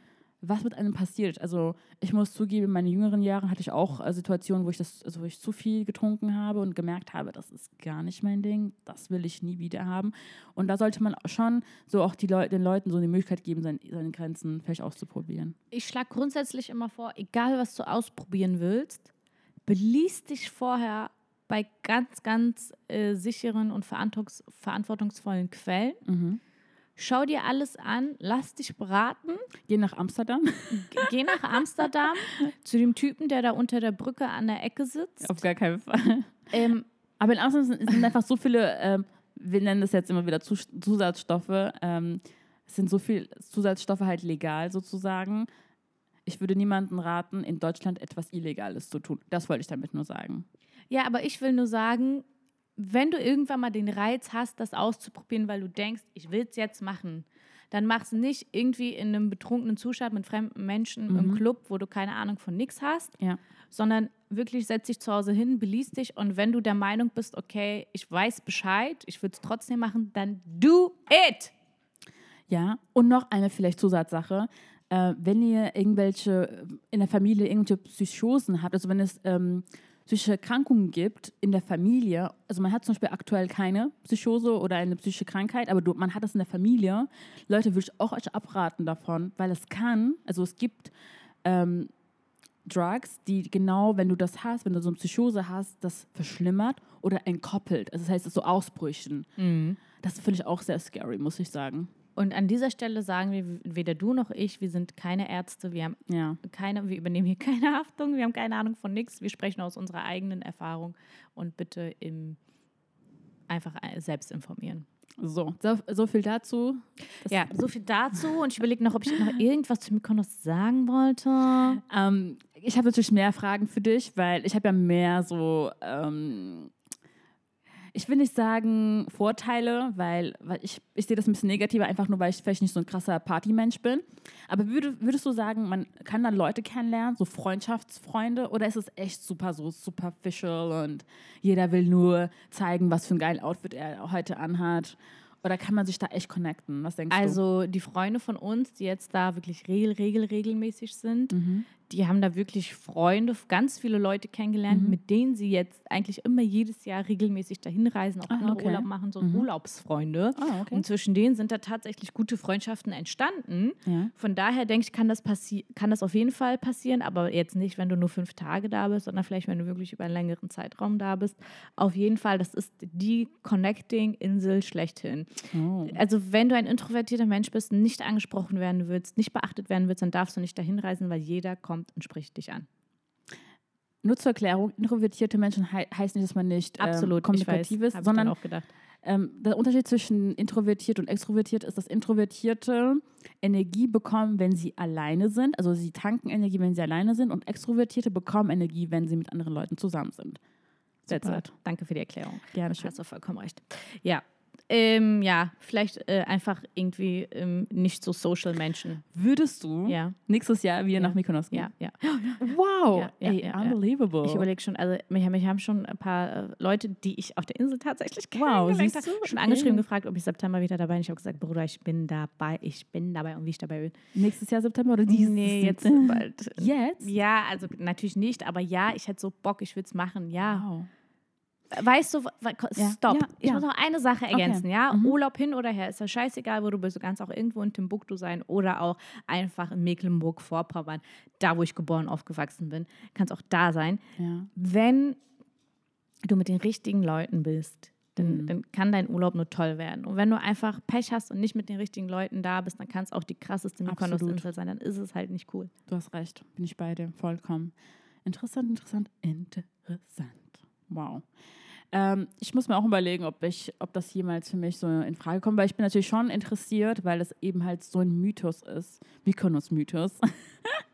was mit einem passiert. Also ich muss zugeben, in meinen jüngeren Jahren hatte ich auch äh, Situationen, wo ich das, also wo ich zu viel getrunken habe und gemerkt habe, das ist gar nicht mein Ding, das will ich nie wieder haben. Und da sollte man schon so auch die Leu den Leuten so eine Möglichkeit geben, seine, seine Grenzen vielleicht auszuprobieren. Ich schlage grundsätzlich immer vor, egal was du ausprobieren willst, beließ dich vorher bei ganz, ganz äh, sicheren und verantwortungsvollen Quellen. Mhm Schau dir alles an, lass dich beraten. Geh nach Amsterdam. Geh nach Amsterdam zu dem Typen, der da unter der Brücke an der Ecke sitzt. Auf gar keinen Fall. Ähm, Aber in Amsterdam sind, sind einfach so viele, ähm, wir nennen das jetzt immer wieder Zusatzstoffe. Ähm, es sind so viele Zusatzstoffe halt legal sozusagen. Ich würde niemandem raten, in Deutschland etwas Illegales zu tun. Das wollte ich damit nur sagen. Ja, aber ich will nur sagen, wenn du irgendwann mal den Reiz hast, das auszuprobieren, weil du denkst, ich will es jetzt machen, dann mach es nicht irgendwie in einem betrunkenen Zustand mit fremden Menschen mhm. im Club, wo du keine Ahnung von nichts hast, ja. sondern wirklich setz dich zu Hause hin, beließ dich und wenn du der Meinung bist, okay, ich weiß Bescheid, ich würde es trotzdem machen, dann do it! Ja, und noch eine vielleicht Zusatzsache. Äh, wenn ihr irgendwelche in der Familie irgendwelche Psychosen habt, also wenn es ähm, psychische Erkrankungen gibt in der Familie, also man hat zum Beispiel aktuell keine Psychose oder eine psychische Krankheit, aber man hat das in der Familie, Leute, würde ich auch euch abraten davon, weil es kann, also es gibt ähm, Drugs, die genau, wenn du das hast, wenn du so eine Psychose hast, das verschlimmert oder entkoppelt. Also das heißt, es so Ausbrüchen. Mhm. Das finde ich auch sehr scary, muss ich sagen. Und an dieser Stelle sagen wir, weder du noch ich, wir sind keine Ärzte, wir haben ja. keine, wir übernehmen hier keine Haftung, wir haben keine Ahnung von nichts, wir sprechen aus unserer eigenen Erfahrung und bitte im, einfach selbst informieren. So, so, so viel dazu. Das ja, so viel dazu. Und ich überlege noch, ob ich noch irgendwas zu Mykonos sagen wollte. Ähm, ich habe natürlich mehr Fragen für dich, weil ich habe ja mehr so ähm, ich will nicht sagen Vorteile, weil, weil ich, ich sehe das ein bisschen negativer, einfach nur, weil ich vielleicht nicht so ein krasser Partymensch bin. Aber würd, würdest du sagen, man kann dann Leute kennenlernen, so Freundschaftsfreunde, oder ist es echt super so superficial und jeder will nur zeigen, was für ein geiles Outfit er heute anhat? Oder kann man sich da echt connecten? Was denkst also, du? Also die Freunde von uns, die jetzt da wirklich regel, regel, regelmäßig sind, mhm die haben da wirklich Freunde, ganz viele Leute kennengelernt, mhm. mit denen sie jetzt eigentlich immer jedes Jahr regelmäßig dahin reisen, auch ah, okay. Urlaub machen, so mhm. Urlaubsfreunde. Ah, okay. Und zwischen denen sind da tatsächlich gute Freundschaften entstanden. Ja. Von daher denke ich, kann das, kann das auf jeden Fall passieren, aber jetzt nicht, wenn du nur fünf Tage da bist, sondern vielleicht, wenn du wirklich über einen längeren Zeitraum da bist. Auf jeden Fall, das ist die Connecting-Insel schlechthin. Oh. Also wenn du ein introvertierter Mensch bist, nicht angesprochen werden willst, nicht beachtet werden willst, dann darfst du nicht dahin reisen, weil jeder kommt kommt und spricht dich an. Nur zur Erklärung, introvertierte Menschen he heißt nicht, dass man nicht ähm, kommunikativ ist, sondern auch gedacht. ähm, der Unterschied zwischen introvertiert und extrovertiert ist, dass Introvertierte Energie bekommen, wenn sie alleine sind. Also sie tanken Energie, wenn sie alleine sind. Und Extrovertierte bekommen Energie, wenn sie mit anderen Leuten zusammen sind. That's Super. it. Danke für die Erklärung. Gerne Du hast doch vollkommen recht. Ja. Ähm, ja, vielleicht äh, einfach irgendwie ähm, nicht so social Menschen. Würdest du Ja, nächstes Jahr wieder Ja. nach Mykonos gehen? ja, ja. Wow, Ja, ey, unbelievable. Ich überlege schon, also mich, mich haben schon ein paar äh, Leute, die ich auf der Insel tatsächlich Wow, siehst habe, schon angeschrieben, gefragt, ob ich September wieder dabei bin. Ich habe gesagt, Bruder, ich bin dabei, ich bin dabei und wie ich dabei bin. Nächstes Jahr September oder dieses? nee, jetzt bald. Jetzt? Ja, also natürlich nicht, aber ja, ich hätte so Bock, ich würde es machen, ja. Wow. Weißt du, stopp. ja, Ich ja. muss noch eine Sache ergänzen, ja? Mhm. Urlaub hin oder her, ist ja scheißegal, wo du bist. Du kannst auch irgendwo in Timbuktu sein oder auch einfach in Mecklenburg-Vorpommern, da wo ich geboren, aufgewachsen bin. Kannst auch da sein. Ja. Wenn du mit den richtigen Leuten bist, dann, Mhm. dann kann dein Urlaub nur toll werden. Und wenn du einfach Pech hast und nicht mit den richtigen Leuten da bist, dann kann es auch die krasseste. Mykonos-Insel sein. Dann ist es halt nicht cool. Du hast recht, bin ich bei dir, vollkommen. Interessant, interessant, interessant. Wow. Ähm, ich muss mir auch überlegen, ob, ich, ob das jemals für mich so in Frage kommt, weil ich bin natürlich schon interessiert, weil es eben halt so ein Mythos ist. Mykonos-Mythos.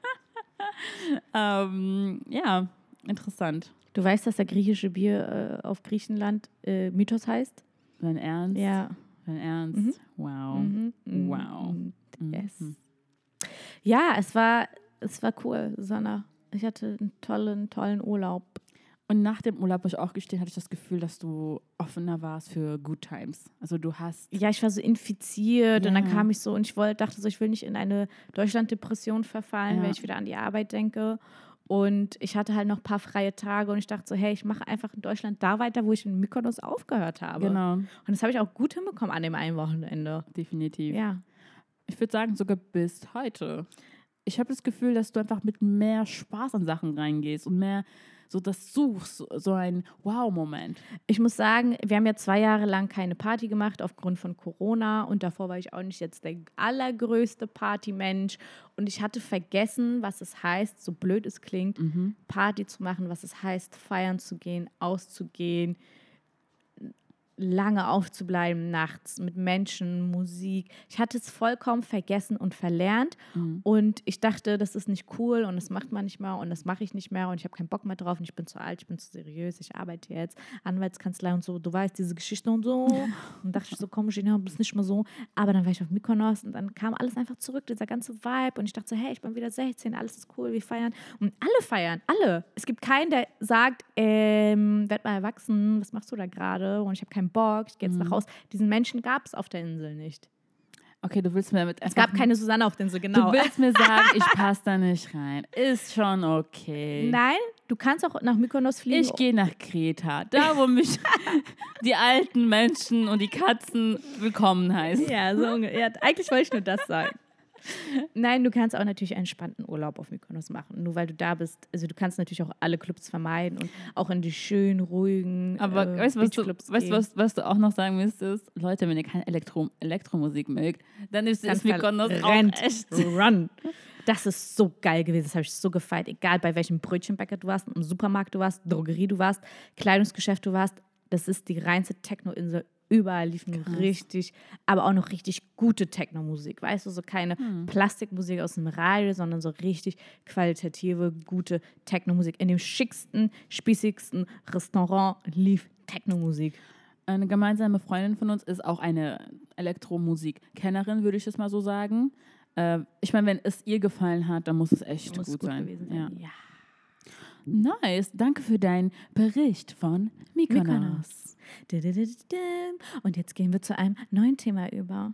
ähm, ja, interessant. Du weißt, dass der griechische Bier äh, auf Griechenland äh, Mythos heißt? Dein Ernst? Ja. Dein Ernst? Mhm. Wow. Mhm. Mhm. Wow. Mhm. Yes. Mhm. Ja, es war, es war cool, Sanna. Ich hatte einen tollen, tollen Urlaub. Und nach dem Urlaub, muss ich auch gestehen, hatte ich das Gefühl, dass du offener warst für Good Times. Also du hast Ja, ich war so infiziert und dann Ja. kam ich so und ich wollte, dachte so, ich will nicht in eine Deutschland-Depression verfallen, Ja. wenn ich wieder an die Arbeit denke. Und ich hatte halt noch ein paar freie Tage und ich dachte so, hey, ich mache einfach in Deutschland da weiter, wo ich in Mykonos aufgehört habe. Genau, Und das habe ich auch gut hinbekommen an dem einen Wochenende. definitiv. Ja. Ich würde sagen, sogar bis heute. Ich habe das Gefühl, dass du einfach mit mehr Spaß an Sachen reingehst und mehr so das suchst, so- ein Wow-Moment. Ich muss sagen, wir haben ja zwei Jahre lang keine Party gemacht aufgrund von Corona und davor war ich auch nicht jetzt der allergrößte Partymensch und ich hatte vergessen, was es heißt, so blöd es klingt, Mhm. Party zu machen, was es heißt, feiern zu gehen, auszugehen, lange aufzubleiben nachts mit Menschen, Musik. Ich hatte es vollkommen vergessen und verlernt Mhm. und ich dachte, das ist nicht cool und das macht man nicht mehr und das mache ich nicht mehr und ich habe keinen Bock mehr drauf und ich bin zu alt, ich bin zu seriös, ich arbeite jetzt, Anwaltskanzlei und so, du weißt, diese Geschichte und so. Und dachte ich so, komm, Gina, du bist nicht mehr so. Aber dann war ich auf Mykonos und dann kam alles einfach zurück, dieser ganze Vibe und ich dachte so, hey, ich bin wieder 16, alles ist cool, wir feiern. Und alle feiern, alle. Es gibt keinen, der sagt, ähm, werd mal erwachsen, was machst du da gerade? Und ich habe keinen Bock, ich gehe jetzt nach Hause. Diesen Menschen gab es auf der Insel nicht. Okay, du willst mir mit Es gab keine Susanne auf der Insel, genau. Du willst mir sagen, ich passe da nicht rein. Ist schon okay. Nein, du kannst auch nach Mykonos fliegen. Ich gehe nach Kreta, da wo mich die alten Menschen und die Katzen willkommen heißen. Ja, so ja, eigentlich wollte ich nur das sagen. Nein, du kannst auch natürlich einen entspannten Urlaub auf Mykonos machen, nur weil du da bist. Also du kannst natürlich auch alle Clubs vermeiden und auch in die schönen, ruhigen Aber äh, weißt was, du, weißt, was, was du auch noch sagen müsstest? Leute, wenn ihr keine Elektro Elektromusik mögt, dann ist, ist Mykonos rennt, auch echt. Run. Das ist so geil gewesen, das habe ich so gefeiert. Egal bei welchem Brötchenbäcker du warst, im Supermarkt du warst, Drogerie du warst, Kleidungsgeschäft du warst, das ist die reinste Techno-Insel. Überall liefen Krass. richtig, aber auch noch richtig gute Techno-Musik. Weißt du, so keine Hm. Plastikmusik aus dem Radio, sondern so richtig qualitative, gute Techno-Musik. In dem schicksten, spießigsten Restaurant lief Techno-Musik. Eine gemeinsame Freundin von uns ist auch eine Elektromusikkennerin, würde ich es mal so sagen. Äh, ich meine, wenn es ihr gefallen hat, dann muss es echt Muss gut, sein. gewesen Ja. sein. Ja. Nice, danke für deinen Bericht von Mykonos. Mykonos. Und jetzt gehen wir zu einem neuen Thema über.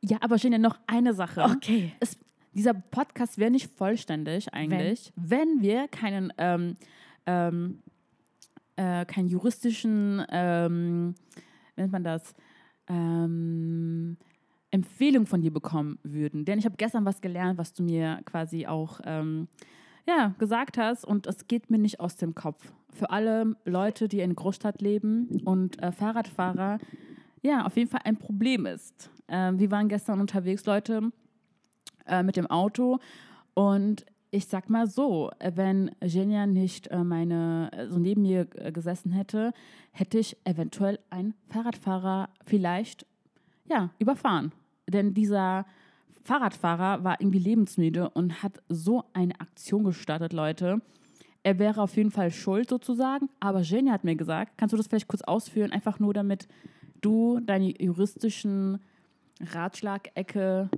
Ja, aber Genia, noch eine Sache. Okay. es, dieser Podcast wäre nicht vollständig eigentlich, wenn, wir keinen, ähm, ähm, äh, keinen juristischen, ähm, wie nennt man das, ähm, Empfehlung von dir bekommen würden. Denn ich habe gestern was gelernt, was du mir quasi auch ähm, ja, gesagt hast und es geht mir nicht aus dem Kopf. Für alle Leute, die in Großstadt leben und äh, Fahrradfahrer, ja, auf jeden Fall ein Problem ist. Ähm, wir waren gestern unterwegs, Leute, äh, mit dem Auto und ich sag mal so, äh, wenn Genia nicht äh, meine, äh, so neben mir äh, gesessen hätte, hätte ich eventuell einen Fahrradfahrer vielleicht, ja, überfahren. Denn dieser Fahrradfahrer war irgendwie lebensmüde und hat so eine Aktion gestartet, Leute. Er wäre auf jeden Fall schuld sozusagen, aber Genia hat mir gesagt, kannst du das vielleicht kurz ausführen, einfach nur damit du deine juristischen Ratschlagecke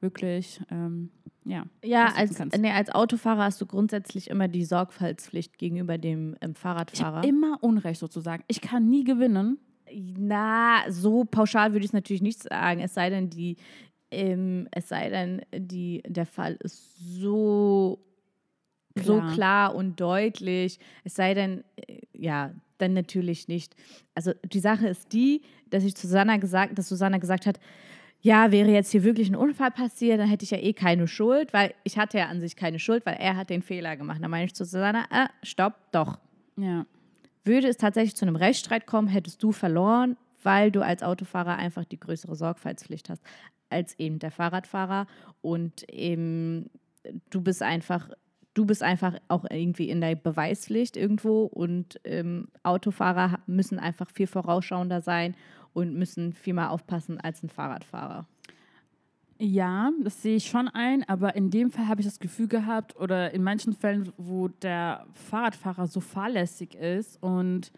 wirklich, ähm, ja. Ja, als, nee, als Autofahrer hast du grundsätzlich immer die Sorgfaltspflicht gegenüber dem ähm, Ich Fahrradfahrer. habe immer Unrecht sozusagen. Ich kann nie gewinnen. Na, so pauschal würde ich es natürlich nicht sagen. Es sei denn, die, ähm, es sei denn, die, der Fall ist so, so Klar. klar und deutlich. Es sei denn, äh, ja, dann natürlich nicht. Also die Sache ist die, dass ich Susanna gesagt, dass Susanna gesagt hat, ja, wäre jetzt hier wirklich ein Unfall passiert, dann hätte ich ja eh keine Schuld, weil ich hatte ja an sich keine Schuld, weil er hat den Fehler gemacht. Dann meine ich zu Susanna, äh, stopp, doch. Ja. Würde es tatsächlich zu einem Rechtsstreit kommen, hättest du verloren, weil du als Autofahrer einfach die größere Sorgfaltspflicht hast als eben der Fahrradfahrer. Und eben du bist einfach du bist einfach auch irgendwie in der Beweispflicht irgendwo. Und ähm, Autofahrer müssen einfach viel vorausschauender sein und müssen viel mehr aufpassen als ein Fahrradfahrer. Ja, das sehe ich schon ein, aber in dem Fall habe ich das Gefühl gehabt, oder in manchen Fällen, wo der Fahrradfahrer so fahrlässig ist und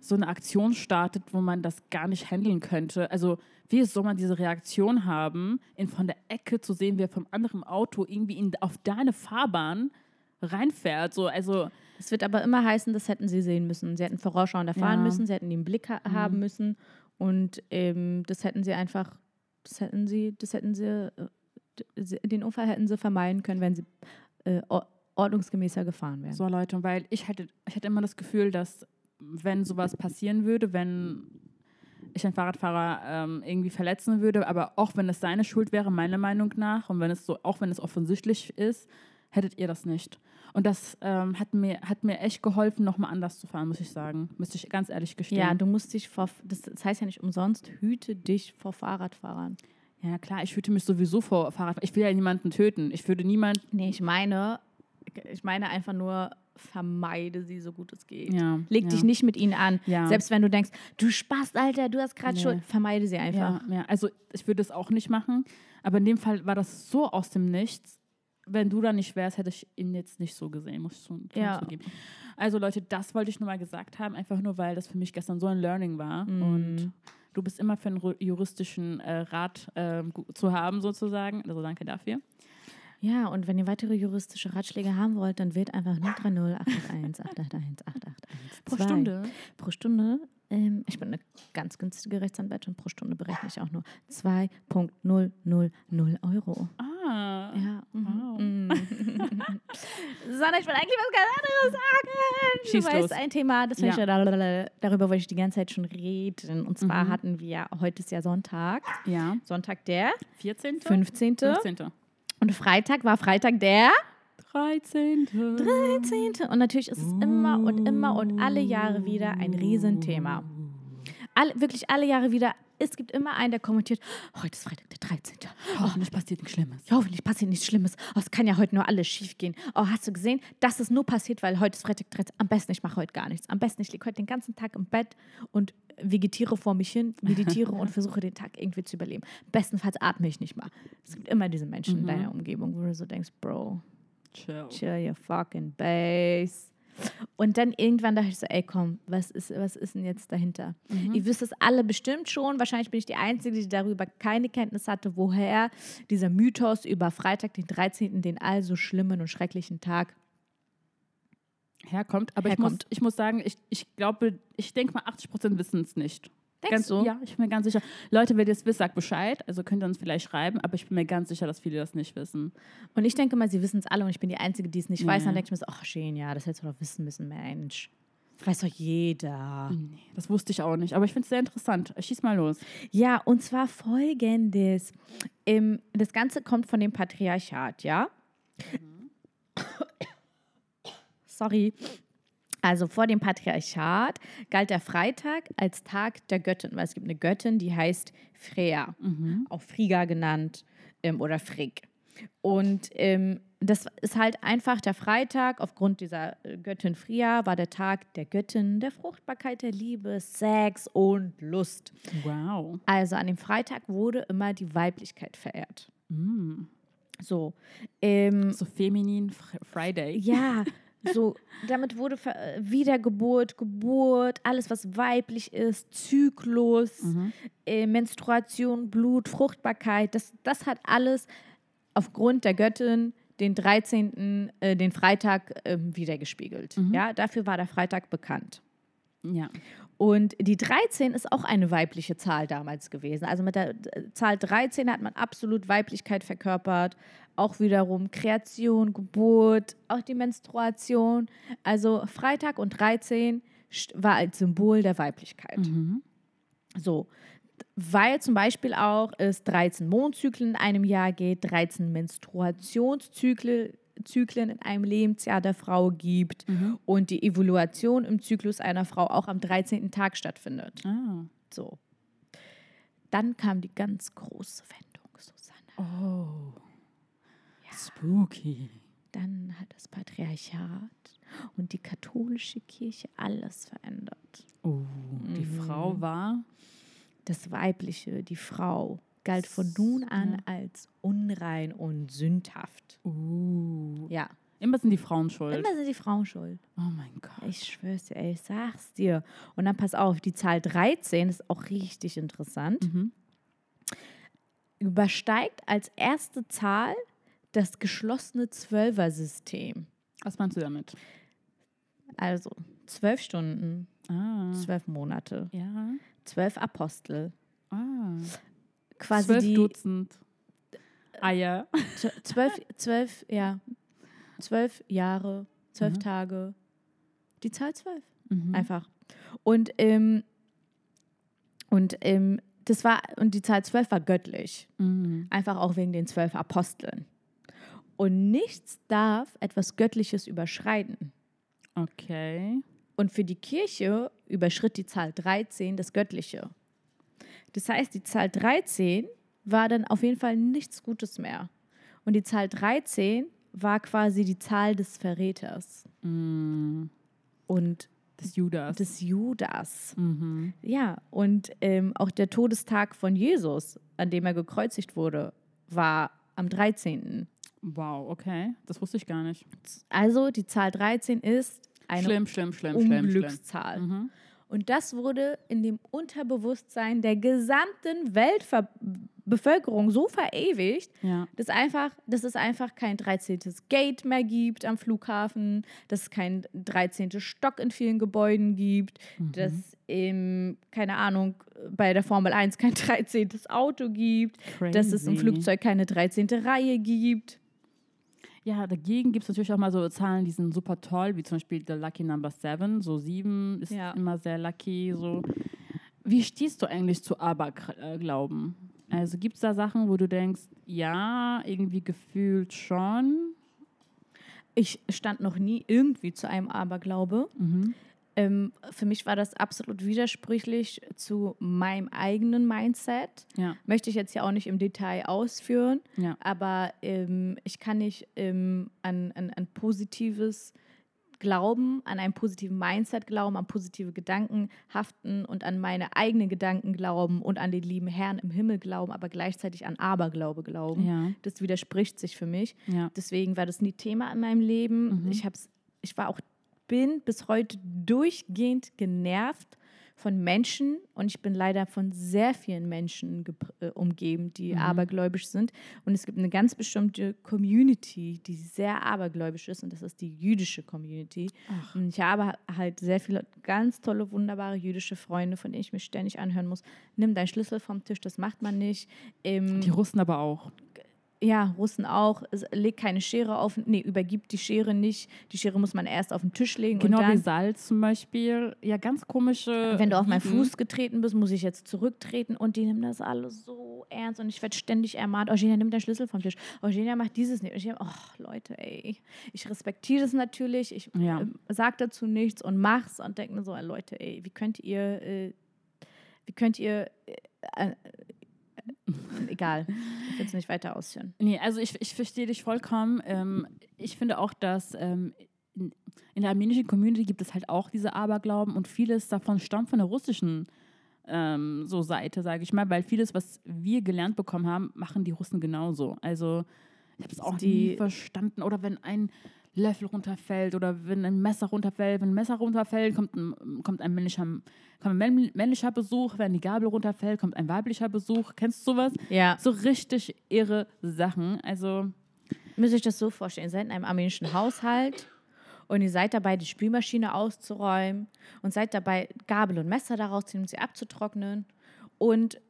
so eine Aktion startet, wo man das gar nicht handeln könnte. Also, wie soll man diese Reaktion haben, in von der Ecke zu sehen, wer vom anderen Auto irgendwie in, auf deine Fahrbahn reinfährt? So, also, Es wird aber immer heißen, das hätten sie sehen müssen. Sie hätten vorausschauender fahren Ja. Mhm. müssen, sie hätten den Blick ha haben müssen und ähm, das hätten sie einfach, das hätten sie, das hätten sie, äh, den Unfall hätten sie vermeiden können, wenn sie äh, or- ordnungsgemäßer gefahren wären. So Leute, weil ich hatte, ich hatte immer das Gefühl, dass wenn sowas passieren würde, wenn ich einen Fahrradfahrer ähm, irgendwie verletzen würde, aber auch wenn es seine Schuld wäre, meiner Meinung nach, und wenn es so, auch wenn es offensichtlich ist, hättet ihr das nicht. Und das ähm, hat, mir, hat mir echt geholfen, nochmal anders zu fahren, muss ich sagen. Müsste ich ganz ehrlich gestehen. Ja, du musst dich vor, das, das heißt ja nicht umsonst, hüte dich vor Fahrradfahrern. ja, klar, ich hüte mich sowieso vor Fahrradfahrern. Ich will ja niemanden töten. Ich würde niemand. Nee, ich meine, ich meine einfach nur, vermeide sie so gut es geht. Ja, Leg ja. dich nicht mit ihnen an. Ja. Selbst wenn du denkst, du Spaß, Alter, du hast gerade Nee. Schuld, vermeide sie einfach. Also ich würde es auch nicht machen, aber in dem Fall war das so aus dem Nichts. Wenn du da nicht wärst, hätte ich ihn jetzt nicht so gesehen, muss ich Ja. zugeben. Also Leute, das wollte ich nur mal gesagt haben, einfach nur, weil das für mich gestern so ein Learning war. Mhm. Und du bist immer für einen juristischen äh, Rat gu- zu haben, sozusagen. Also danke dafür. Ja, und wenn ihr weitere juristische Ratschläge haben wollt, dann wählt einfach 030 881 881 881. Pro Stunde. Pro Stunde. Ähm, ich bin eine ganz günstige Rechtsanwältin. Pro Stunde berechne ich auch nur 2,000 Euro. Ah. Ja. Wow. Mhm. Sanna, ich will eigentlich was ganz anderes sagen. Schieß du weißt, los. ein Thema, das Ja. ich, darüber wollte ich die ganze Zeit schon reden. Und zwar Mhm. hatten wir, heute ist ja Sonntag, Ja. Sonntag der 14. 15. 15. Und Freitag war Freitag der 13. 13. Und natürlich ist es immer und immer und alle Jahre wieder ein Riesenthema. Alle, wirklich alle Jahre wieder. Es gibt immer einen, der kommentiert, heute ist Freitag der 13. Hoffentlich passiert nichts Schlimmes. Ja, hoffentlich passiert nichts Schlimmes. Oh, es kann ja heute nur alles schief gehen. Oh, hast du gesehen? Das ist nur passiert, weil heute ist Freitag 13. Am besten, ich mache heute gar nichts. Am besten, ich liege heute den ganzen Tag im Bett und vegetiere vor mich hin, meditiere und versuche den Tag irgendwie zu überleben. Bestenfalls atme ich nicht mal. Es gibt immer diese Menschen in deiner Umgebung, wo du so denkst, Bro, Ciao. chill your fucking base. Und dann irgendwann dachte ich so, ey komm, was ist, was ist denn jetzt dahinter? Ihr wisst es alle bestimmt schon. Wahrscheinlich bin ich die Einzige, die darüber keine Kenntnis hatte, woher dieser Mythos über Freitag, den 13., den also schlimmen und schrecklichen Tag. herkommt. Aber ich muss, Herkommt. ich muss sagen, ich, ich glaube, ich denke mal, 80 Prozent wissen es nicht. Denkst ganz, du? Ja, ich bin mir ganz sicher. Leute, wenn ihr es wisst, sagt Bescheid. Also könnt ihr uns vielleicht schreiben, aber ich bin mir ganz sicher, dass viele das nicht wissen. Und ich denke mal, sie wissen es alle und ich bin die Einzige, die es nicht weiß. Nee. Dann denke ich mir so, ach schön, ja, das hättest du doch wissen müssen, Mensch. Das weiß doch jeder. Nee, das wusste ich auch nicht. Aber ich finde es sehr interessant. Schieß mal los. Ja, und zwar folgendes. Ähm, das Ganze kommt von dem Patriarchat, ja? Sorry. Also vor dem Patriarchat galt der Freitag als Tag der Göttin, weil es gibt eine Göttin, die heißt Freya, auch Frigga genannt ähm, oder Frigg. Und ähm, das ist halt einfach der Freitag, aufgrund dieser äh, Göttin Fria, war der Tag der Göttin der Fruchtbarkeit, der Liebe, Sex und Lust. Wow. Also an dem Freitag wurde immer die Weiblichkeit verehrt. Mm. So. Ähm, So feminin Fr- Friday. ja, so, damit wurde äh, Wiedergeburt, Geburt, alles, was weiblich ist, Zyklus, Mhm. äh, Menstruation, Blut, Fruchtbarkeit, das, das hat alles aufgrund der Göttin den 13., äh, den Freitag ähm, wiedergespiegelt. Mhm. Ja, dafür war der Freitag bekannt. Ja. Und die 13 ist auch eine weibliche Zahl damals gewesen. Also mit der äh, Zahl 13 hat man absolut Weiblichkeit verkörpert. Auch wiederum Kreation, Geburt, auch die Menstruation. Also Freitag und 13 st- war als Symbol der Weiblichkeit. Mhm. So. Weil zum Beispiel auch es 13 Mondzyklen in einem Jahr geht, 13 Menstruationszyklen Zyklen in einem Lebensjahr der Frau gibt Mhm. und die Evaluation im Zyklus einer Frau auch am 13. Tag stattfindet. Ah. So. Dann kam die ganz große Wendung, Susanne. Oh. Spooky. Dann hat das Patriarchat und die katholische Kirche alles verändert. Oh, die Mhm. Frau war. Das Weibliche, die Frau, galt von nun an als unrein und sündhaft. Uh. Ja, Immer sind die Frauen schuld. immer sind die Frauen schuld. Oh mein Gott. Ich schwör's dir, ey, ich sag's dir. Und dann pass auf, die Zahl 13 ist auch richtig interessant. Mhm. Übersteigt als erste Zahl das geschlossene Zwölfer-System. Was meinst du damit? Also zwölf Stunden, Ah. zwölf Monate, Ja. zwölf Apostel. Ah. Quasi Zwölf die Dutzend Eier. zwölf, zwölf, ja, zwölf Jahre, zwölf Mhm. Tage. Die Zahl zwölf. Mhm. Einfach. Und, ähm, und ähm, das war, und die Zahl zwölf war göttlich. Mhm. Einfach auch wegen den zwölf Aposteln. Und nichts darf etwas Göttliches überschreiten. Okay. Und für die Kirche überschritt die Zahl 13 das Göttliche. Das heißt, die Zahl 13 war dann auf jeden Fall nichts Gutes mehr. Und die Zahl 13 war quasi die Zahl des Verräters Mhm. und Des Judas. des Judas. mhm. Ja, und ähm, auch der Todestag von Jesus, an dem er gekreuzigt wurde, war am 13. Wow, okay. Das wusste ich gar nicht. Also die Zahl 13 ist eine schlimm, schlimm, schlimm, schlimm, schlimm. Unglückszahl. Mhm. Und das wurde in dem Unterbewusstsein der gesamten Weltbevölkerung so verewigt, Ja. dass, einfach, dass es einfach kein 13. Gate mehr gibt am Flughafen, dass es kein 13. Stock in vielen Gebäuden gibt, Mhm. dass, im, keine Ahnung, bei der Formel 1 kein 13. Auto gibt, dass es im Crazy. Flugzeug keine 13. Reihe gibt. Ja, dagegen gibt es natürlich auch mal so Zahlen, die sind super toll, wie zum Beispiel der Lucky Number 7. So 7 ist Ja. immer sehr lucky. So. Wie stehst du eigentlich zu Aberglauben? Also gibt es da Sachen, wo du denkst, ja, irgendwie gefühlt schon? Ich stand noch nie irgendwie zu einem Aberglaube. Mhm. Ähm, für mich war das absolut widersprüchlich zu meinem eigenen Mindset. Ja, Möchte ich jetzt ja auch nicht im Detail ausführen, ja. aber ähm, ich kann nicht ähm, an, an, an positives Glauben, an einen positiven Mindset glauben, an positive Gedanken haften und an meine eigenen Gedanken glauben und an den lieben Herrn im Himmel glauben, aber gleichzeitig an Aberglaube glauben. Ja, Das widerspricht sich für mich. ja. Deswegen war das nie Thema in meinem Leben. Mhm. Ich, hab's, ich war auch, bin bis heute durchgehend genervt von Menschen und ich bin leider von sehr vielen Menschen äh, umgeben, die Mhm. abergläubisch sind. Und es gibt eine ganz bestimmte Community, die sehr abergläubisch ist und das ist die jüdische Community. Ach. Und ich habe halt sehr viele ganz tolle, wunderbare jüdische Freunde, von denen ich mich ständig anhören muss. Nimm deinen Schlüssel vom Tisch, das macht man nicht. Ähm, Die Russen aber auch. Ja, Russen auch. Legt keine Schere auf. Nee, übergibt die Schere nicht. Die Schere muss man erst auf den Tisch legen. Genau wie Salz zum Beispiel. Ja, ganz komische. wenn du auf meinen. Fuß getreten bist, muss ich jetzt zurücktreten. Und die nehmen das alles so ernst. Und ich werde ständig ermahnt. Eugenia, nimm deinen Schlüssel vom Tisch. Eugenia, mach dieses nicht. Eugenia, oh, Leute, ey. Ich respektiere das natürlich. Ich Ja. äh, sag dazu nichts und mach's. Und denke mir so, Leute, ey, wie könnt ihr, äh, wie könnt ihr äh, Egal. Ich will es nicht weiter ausführen. Nee, also ich, ich verstehe dich vollkommen. Ähm, ich finde auch, dass ähm, in, in der armenischen Community gibt es halt auch diese Aberglauben und vieles davon stammt von der russischen ähm, so Seite, sage ich mal, weil vieles, was wir gelernt bekommen haben, machen die Russen genauso. Also ich habe es auch Die- nie verstanden. Oder wenn ein Löffel runterfällt oder wenn ein Messer runterfällt, wenn ein Messer runterfällt, kommt ein, kommt ein, männlicher, kommt ein männ- männlicher Besuch, wenn die Gabel runterfällt, kommt ein weiblicher Besuch. Kennst du sowas? Ja. So richtig irre Sachen. Also Müsst ihr euch das so vorstellen, ihr seid in einem armenischen Haushalt und ihr seid dabei, die Spülmaschine auszuräumen und seid dabei, Gabel und Messer daraus zu nehmen, um sie abzutrocknen. Und äh,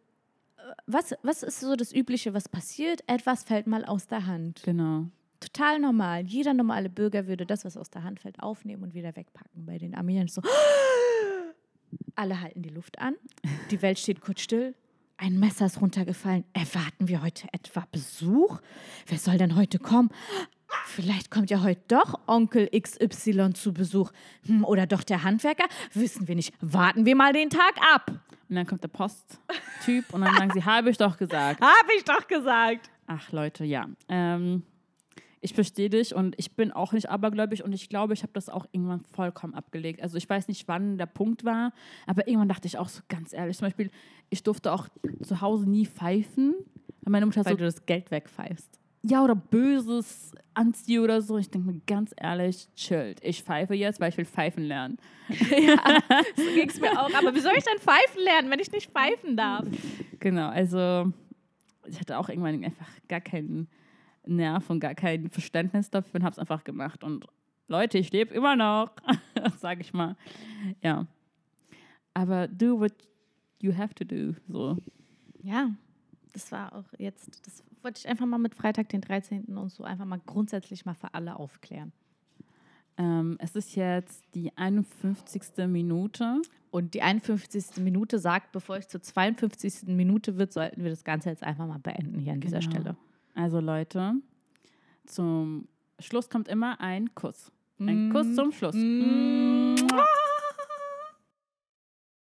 was, was ist so das Übliche, was passiert? Etwas fällt mal aus der Hand. genau. Total normal. Jeder normale Bürger würde das, was aus der Hand fällt, aufnehmen und wieder wegpacken. Bei den Armeniern so, alle halten die Luft an, die Welt steht kurz still. Ein Messer ist runtergefallen. Erwarten wir heute etwa Besuch? Wer soll denn heute kommen? Vielleicht kommt ja heute doch Onkel XY zu Besuch. Hm, oder doch der Handwerker? Wissen wir nicht. Warten wir mal den Tag ab. Und dann kommt der Posttyp und dann sagen sie, habe ich doch gesagt. Hab ich doch gesagt. Ach Leute, ja. Ähm, ich verstehe dich und ich bin auch nicht abergläubig und ich glaube, ich habe das auch irgendwann vollkommen abgelegt. Also ich weiß nicht, wann der Punkt war, aber irgendwann dachte ich auch so ganz ehrlich, zum Beispiel, ich durfte auch zu Hause nie pfeifen, weil meine Mutter Weil so, du das Geld wegpfeifst. ja oder Böses anziehe oder so. Ich denke mir ganz ehrlich, chillt. Ich pfeife jetzt, weil ich will pfeifen lernen. So ging es mir auch. Aber wie soll ich denn pfeifen lernen, wenn ich nicht pfeifen darf? Genau, also ich hatte auch irgendwann einfach gar keinen Nerv und gar kein Verständnis dafür und habe es einfach gemacht. Und Leute, ich lebe immer noch, sage ich mal. Ja. Aber do what you have to do. So. Ja, das war auch jetzt, das wollte ich einfach mal mit Freitag, den 13. und so einfach mal grundsätzlich mal für alle aufklären. Ähm, es ist jetzt die 51. Minute. Und die 51. Minute sagt, bevor es zur 52. Minute wird, sollten wir das Ganze jetzt einfach mal beenden hier an dieser Genau. Stelle. Also Leute, zum Schluss kommt immer ein Kuss. Ein Kuss zum Schluss. Mm.